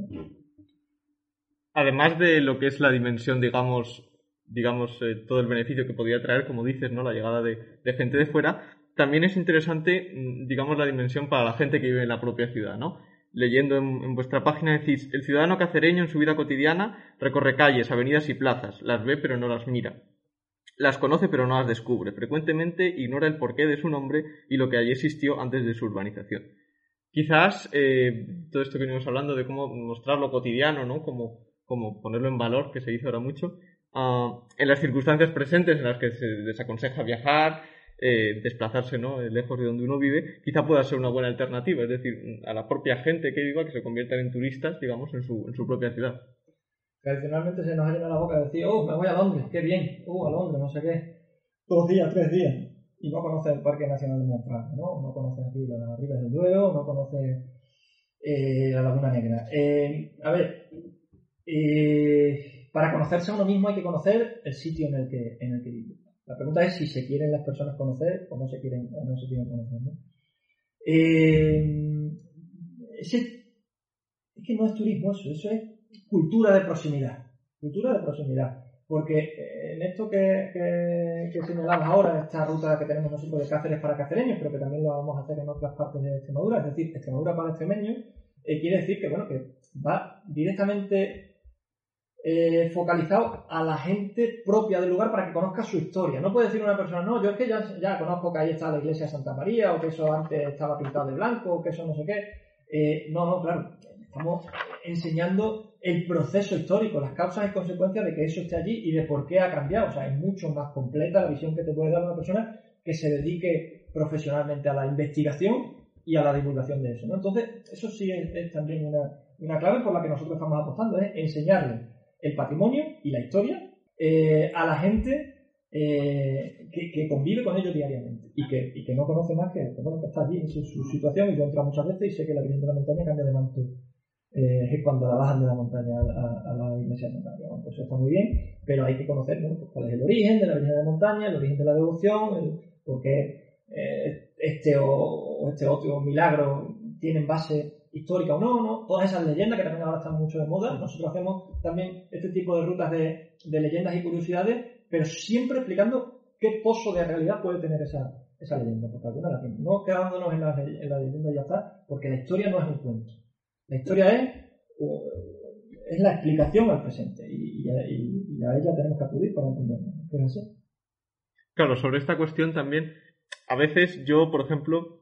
Además de lo que es la dimensión, digamos, digamos, eh, todo el beneficio que podría traer, como dices, ¿no? La llegada de, gente de fuera también es interesante, mm, digamos, la dimensión para la gente que vive en la propia ciudad, ¿no? Leyendo en, vuestra página decís, el ciudadano cacereño en su vida cotidiana recorre calles, avenidas y plazas, las ve pero no las mira. Las conoce pero no las descubre. Frecuentemente ignora el porqué de su nombre y lo que allí existió antes de su urbanización. Quizás eh, todo esto que venimos hablando de cómo mostrar lo cotidiano, ¿no? Como, como ponerlo en valor, que se dice ahora mucho, ah, en las circunstancias presentes en las que se desaconseja viajar, eh, desplazarse ¿no? lejos de donde uno vive, quizá pueda ser una buena alternativa, es decir, a la propia gente que viva que se conviertan en turistas, digamos, en su, en su propia ciudad. Tradicionalmente se nos ha llenado la boca de decir, oh, me voy a Londres, qué bien, oh, a Londres, no sé qué. Dos días, tres días. Y no conoce el Parque Nacional de Montfort, ¿no? No conoce aquí las Ribas del Duero, no conoce eh, la Laguna Negra. Eh, a ver, eh, para conocerse a uno mismo hay que conocer el sitio en el que, en el que vive. La pregunta es si se quieren las personas conocer o no se quieren, no se quieren conocer. ¿no? ese, es que no es turismo eso, eso es cultura de proximidad. Cultura de proximidad. Porque eh, en esto que, señalamos ahora, esta ruta que tenemos nosotros de Cáceres para cacereños, pero que también lo vamos a hacer en otras partes de Extremadura, es decir, Extremadura para extremeños, eh, quiere decir que, bueno, que va directamente eh, focalizado a la gente propia del lugar para que conozca su historia. No puede decir una persona, no, yo es que ya conozco que ahí está la iglesia de Santa María, o que eso antes estaba pintado de blanco, o que eso no sé qué. no, no, claro, estamos enseñando el proceso histórico, las causas y consecuencias de que eso esté allí y de por qué ha cambiado. O sea, es mucho más completa la visión que te puede dar una persona que se dedique profesionalmente a la investigación y a la divulgación de eso. Entonces, eso sí es, también una, clave por la que nosotros estamos apostando, es enseñarle el patrimonio y la historia eh, a la gente eh, que, convive con ellos diariamente y que, y que no conoce más que, bueno, que está allí en su, situación y yo he muchas veces y sé que la Virgen de la Montaña cambia de manto eh, cuando la bajan de la montaña a, la iglesia de montaña. pues eso está muy bien, pero hay que conocer pues, cuál es el origen de la Virgen de la Montaña, el origen de la devoción, el, por qué eh, este o, este otro milagro tienen base histórica o no, ¿no? Todas esas leyendas que también ahora están mucho de moda. Nosotros hacemos también este tipo de rutas de, leyendas y curiosidades, pero siempre explicando qué pozo de realidad puede tener esa, esa leyenda, porque alguna la tiene. No quedándonos en la, en la leyenda y ya está, porque la historia no es un cuento. La historia es, es la explicación al presente y, a ella tenemos que acudir para entenderlo. Claro, sobre esta cuestión también, a veces yo, por ejemplo,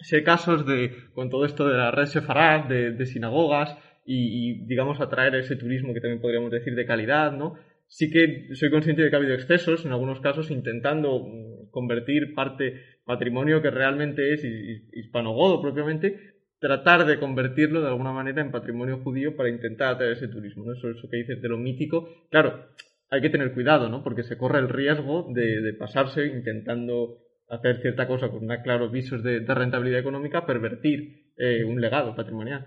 sé casos de, con todo esto de la red sefarad, de, sinagogas y, digamos, atraer ese turismo que también podríamos decir de calidad, ¿no? Sí que soy consciente de que ha habido excesos, en algunos casos intentando mm, convertir parte patrimonio que realmente es hispanogodo propiamente, tratar de convertirlo de alguna manera en patrimonio judío para intentar atraer ese turismo, ¿no? Eso, eso que dices de lo mítico. Claro, hay que tener cuidado, ¿no? Porque se corre el riesgo de, pasarse intentando hacer cierta cosa con una, claro visos de, rentabilidad económica, pervertir eh, un legado patrimonial.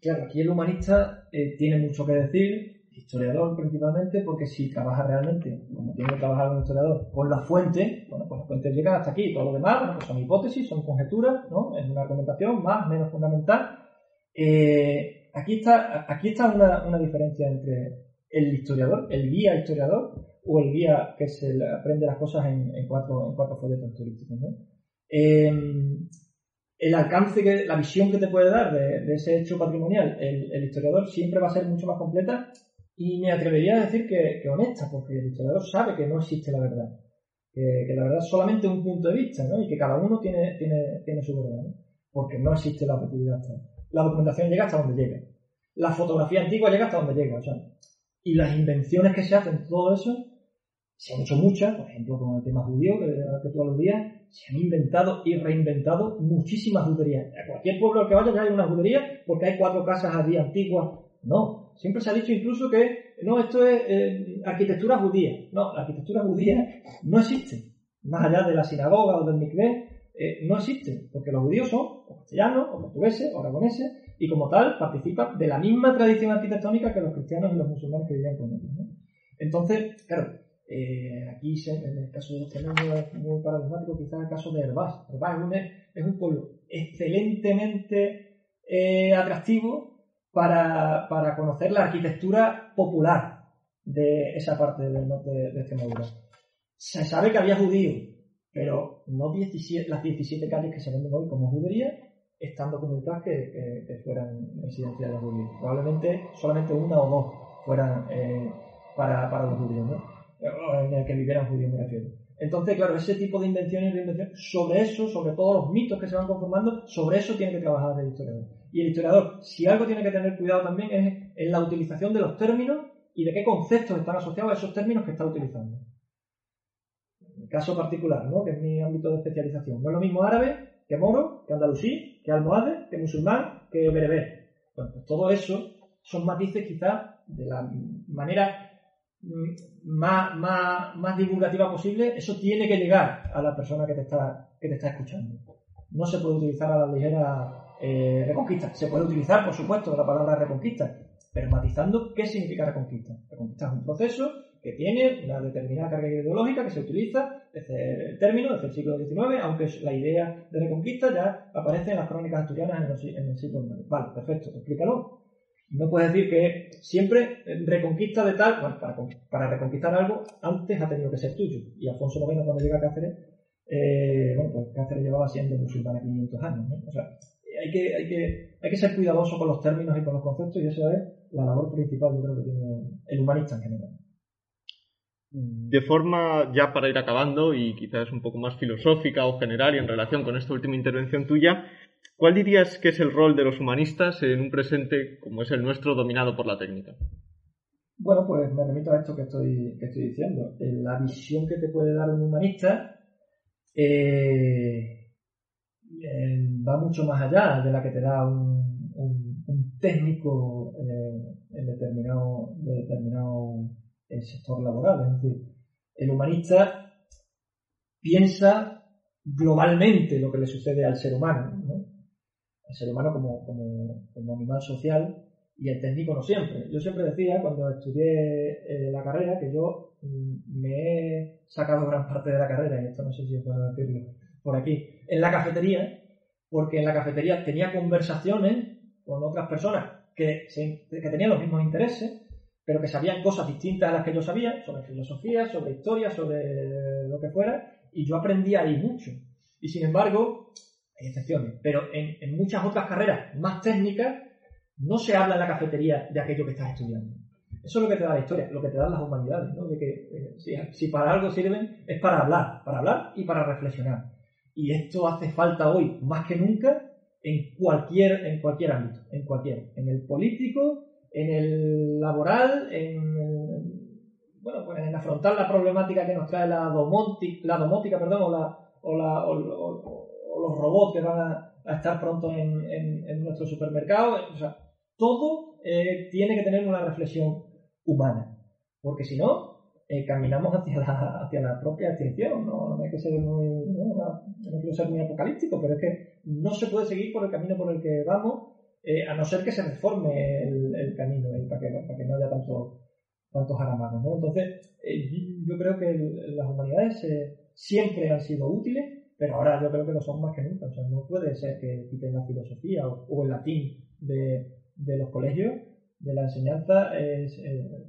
Claro, aquí el humanista eh, tiene mucho que decir historiador principalmente, porque si trabaja realmente, como tiene que trabajar un historiador, con la fuente, bueno, pues las fuentes llegan hasta aquí, todo lo demás, pues son hipótesis, son conjeturas, ¿no? Es una argumentación más, menos fundamental. Eh, aquí está, aquí está una, una, diferencia entre el historiador, el guía historiador, o el guía que se aprende las cosas en, en cuatro, en cuatro folletos turísticos, ¿no? Eh, el alcance, que, la visión que te puede dar de, ese hecho patrimonial el, el, historiador siempre va a ser mucho más completa y me atrevería a decir que, honesta, porque el historiador sabe que no existe la verdad, que, la verdad es solamente un punto de vista, ¿no? Y que cada uno tiene, tiene, tiene su verdad, ¿no? Porque no existe la objetividad. La documentación llega hasta donde llega. La fotografía antigua llega hasta donde llega, o sea, y las invenciones que se hacen, todo eso, se han hecho muchas, por ejemplo, con el tema judío, que, que tú aludías, se han inventado y reinventado muchísimas juderías. A cualquier pueblo al que vaya ya hay una judería porque hay cuatro casas allí antiguas. No, Siempre se ha dicho incluso que no, esto es eh, arquitectura judía. No, la arquitectura judía no existe. Más allá de la sinagoga o del mikveh, eh, no existe. Porque los judíos son castellanos, o portugueses, o aragoneses, y como tal participan de la misma tradición arquitectónica que los cristianos y los musulmanes que vivían con ellos. Entonces, claro, eh, aquí en el caso de este mundo es muy paradigmático, quizás el caso de Herbás. Herbás es un, es un pueblo excelentemente atractivo para, para conocer la arquitectura popular de esa parte del norte de Extremadura. Se sabe que había judíos, pero no 17, las 17 calles que se venden hoy como judería están documentadas que, que, fueran residencias de judíos. Probablemente solamente una o dos fueran eh, para, para, los judíos, ¿no? en el que vivieran judíos, me refiero. Entonces, claro, ese tipo de invenciones y reinvenciones, sobre eso, sobre todos los mitos que se van conformando, sobre eso tiene que trabajar el historiador. Y el historiador, si algo tiene que tener cuidado también es en la utilización de los términos y de qué conceptos están asociados a esos términos que está utilizando. En el caso particular, ¿no? que es mi ámbito de especialización. No es lo mismo árabe que moro, que andalusí, que almohade, que musulmán, que bereber. Bueno, pues todo eso son matices quizás de la manera más, más, más divulgativa posible, eso tiene que llegar a la persona que te está, que te está escuchando. No se puede utilizar a la ligera eh, reconquista. Se puede utilizar, por supuesto, la palabra reconquista, pero matizando qué significa reconquista. Reconquista es un proceso que tiene una determinada carga ideológica que se utiliza desde el término, desde el siglo XIX, aunque la idea de reconquista ya aparece en las crónicas asturianas en el, siglo XIX. Vale, perfecto, explícalo. No puedes decir que siempre reconquista de tal, bueno, para, para, reconquistar algo, antes ha tenido que ser tuyo. Y Alfonso IX, cuando llega a Cáceres, eh, bueno, pues Cáceres llevaba siendo musulmán 500 años, ¿no? O sea, hay que, hay, que, hay que ser cuidadoso con los términos y con los conceptos, y eso es la labor principal, yo creo que tiene el humanista en general. De forma, ya para ir acabando, y quizás un poco más filosófica o general y en relación con esta última intervención tuya, ¿cuál dirías que es el rol de los humanistas en un presente como es el nuestro dominado por la técnica? Bueno, pues me remito a esto que estoy, que estoy diciendo. La visión que te puede dar un humanista eh, eh, va mucho más allá de la que te da un, técnico eh, en determinado, de determinado sector laboral. Es decir, el humanista piensa globalmente lo que le sucede al ser humano, al ser humano como, como, como, animal social y el técnico no siempre. Yo siempre decía cuando estudié eh, la carrera que yo mm, me he sacado gran parte de la carrera, y esto no sé si puedo decirlo por aquí, en la cafetería, porque en la cafetería tenía conversaciones con otras personas que, que tenían los mismos intereses pero que sabían cosas distintas a las que yo sabía, sobre filosofía, sobre historia, sobre lo que fuera, y yo aprendía ahí mucho. Y sin embargo, excepciones, pero en, muchas otras carreras más técnicas no se habla en la cafetería de aquello que estás estudiando. Eso es lo que te da la historia, lo que te dan las humanidades, ¿no? De que eh, si, para algo sirven es para hablar, para hablar y para reflexionar. Y esto hace falta hoy más que nunca en cualquier, en cualquier ámbito, en cualquier, en el político, en el laboral, en, bueno, pues en afrontar la problemática que nos trae la, domótica, perdón, o, la, los robots que van a, estar pronto en, en, nuestro supermercado. O sea, todo eh, tiene que tener una reflexión humana, porque si no, eh, caminamos hacia la, hacia la propia extinción. No, no hay que ser muy, no, quiero ser muy apocalíptico, pero es que no se puede seguir por el camino por el que vamos eh, a no ser que se reforme el, camino para, que, no haya tanto, tantos jaramagos. ¿no? Entonces, eh, yo creo que las humanidades eh, siempre han sido útiles, pero ahora yo creo que lo son más que nunca. O sea, no puede ser que quiten la filosofía o, el latín de, los colegios, de la enseñanza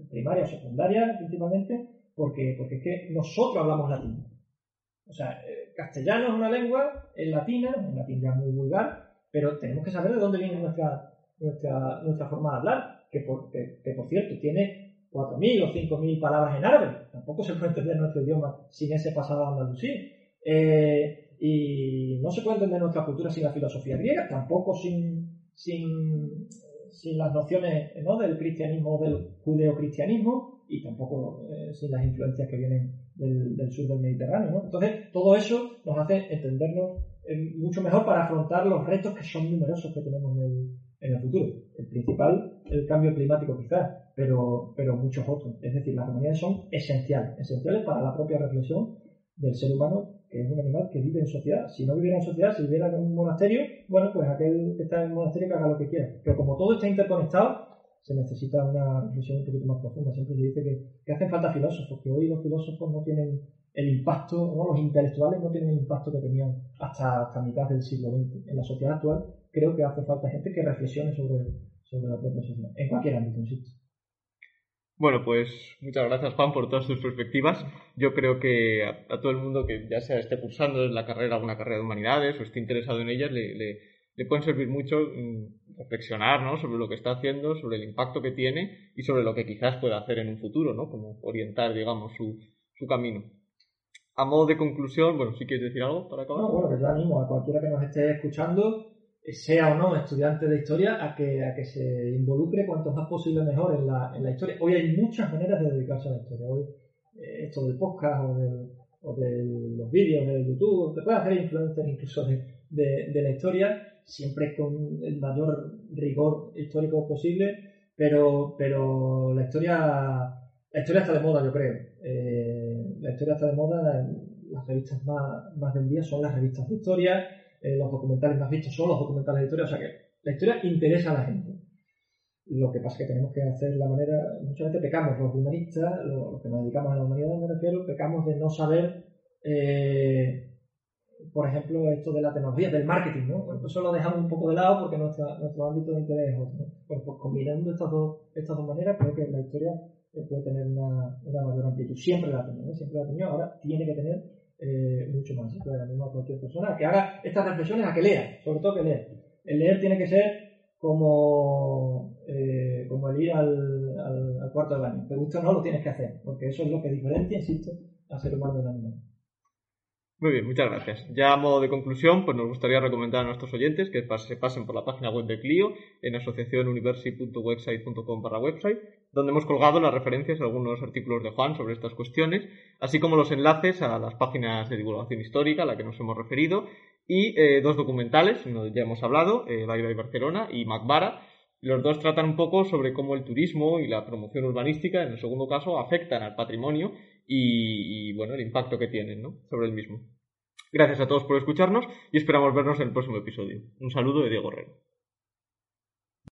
primaria o secundaria principalmente, porque, porque es que nosotros hablamos latín. O sea, castellano es una lengua, es latina, en latín ya muy vulgar, pero tenemos que saber de dónde viene nuestra, nuestra, nuestra forma de hablar, que por, que, por cierto tiene 4.000 o 5.000 palabras en árabe. Tampoco se puede entender nuestro idioma sin ese pasado andalusí. Eh, y no se puede entender nuestra cultura sin la filosofía griega, tampoco sin, sin, sin las nociones ¿no? del cristianismo o del judeocristianismo y tampoco eh, sin las influencias que vienen del, sur del Mediterráneo. ¿no? Entonces, todo eso nos hace entendernos mucho mejor para afrontar los retos que son numerosos que tenemos en el, en el futuro. El principal, el cambio climático quizás, pero, pero muchos otros. Es decir, las comunidades son esenciales, esenciales para la propia reflexión del ser humano, que es un animal que vive en sociedad. Si no viviera en sociedad, si viviera en un monasterio, bueno, pues aquel que está en el monasterio que haga lo que quiera. Pero como todo está interconectado, se necesita una reflexión un poquito más profunda. Siempre se dice que, hacen falta filósofos, que hoy los filósofos no tienen el impacto, los intelectuales no tienen el impacto que tenían hasta, hasta mitad del siglo XX. En la sociedad actual creo que hace falta gente que reflexione sobre, sobre la propia sociedad, en cualquier ámbito, insisto. Bueno, pues muchas gracias Juan por todas tus perspectivas. Yo creo que a, todo el mundo que ya sea esté cursando la carrera alguna carrera de humanidades o esté interesado en ellas, le, pueden servir mucho mm, reflexionar ¿no? sobre lo que está haciendo, sobre el impacto que tiene y sobre lo que quizás pueda hacer en un futuro, ¿no? como orientar, digamos, su, su camino a modo de conclusión, bueno, si quieres decir algo para acabar. No, bueno, que yo animo a cualquiera que nos esté escuchando, sea o no estudiante de historia, a que, a que se involucre cuanto más posible mejor en la, en la historia. Hoy hay muchas maneras de dedicarse a la historia. Hoy, eh, esto del podcast o, de los vídeos de YouTube, te puedes hacer influencer incluso de la historia, siempre con el mayor rigor histórico posible pero, pero la historia la historia está de moda, yo creo. Eh, la historia está de moda, las revistas más, más vendidas son las revistas de historia, eh, los documentales más vistos son los documentales de historia, o sea que la historia interesa a la gente. Lo que pasa es que tenemos que hacer la manera, muchas veces pecamos los humanistas, los, que nos dedicamos a la humanidad me refiero, pecamos de no saber, eh, por ejemplo, esto de la tecnología, del marketing, ¿no? Pues eso lo dejamos un poco de lado porque nuestro ámbito de interés es otro. Pues, pues, combinando estas dos, estas dos maneras, creo que la historia eh, puede tener una, una mayor amplitud. Siempre la ha tenido, siempre la ha tenido, ahora tiene que tener eh, mucho más. Entonces, animo a cualquier persona que haga estas reflexiones, a que lea, sobre todo que lea. El leer tiene que ser como, eh, como el ir al, cuarto del baño. Te gusta o no, lo tienes que hacer, porque eso es lo que diferencia, insisto, al ser humano del animal. Muy bien, muchas gracias. Ya a modo de conclusión, pues nos gustaría recomendar a nuestros oyentes que se pasen por la página web de Clio en asociacionuniversi.website.com barra website, donde hemos colgado las referencias a algunos artículos de Juan sobre estas cuestiones, así como los enlaces a las páginas de divulgación histórica a la que nos hemos referido, y eh, dos documentales, ya hemos hablado, eh, Baila de Barcelona y Macbara. Los dos tratan un poco sobre cómo el turismo y la promoción urbanística, en el segundo caso, afectan al patrimonio y, bueno, el impacto que tienen ¿no? sobre el mismo. Gracias a todos por escucharnos y esperamos vernos en el próximo episodio. Un saludo de Diego Herrero.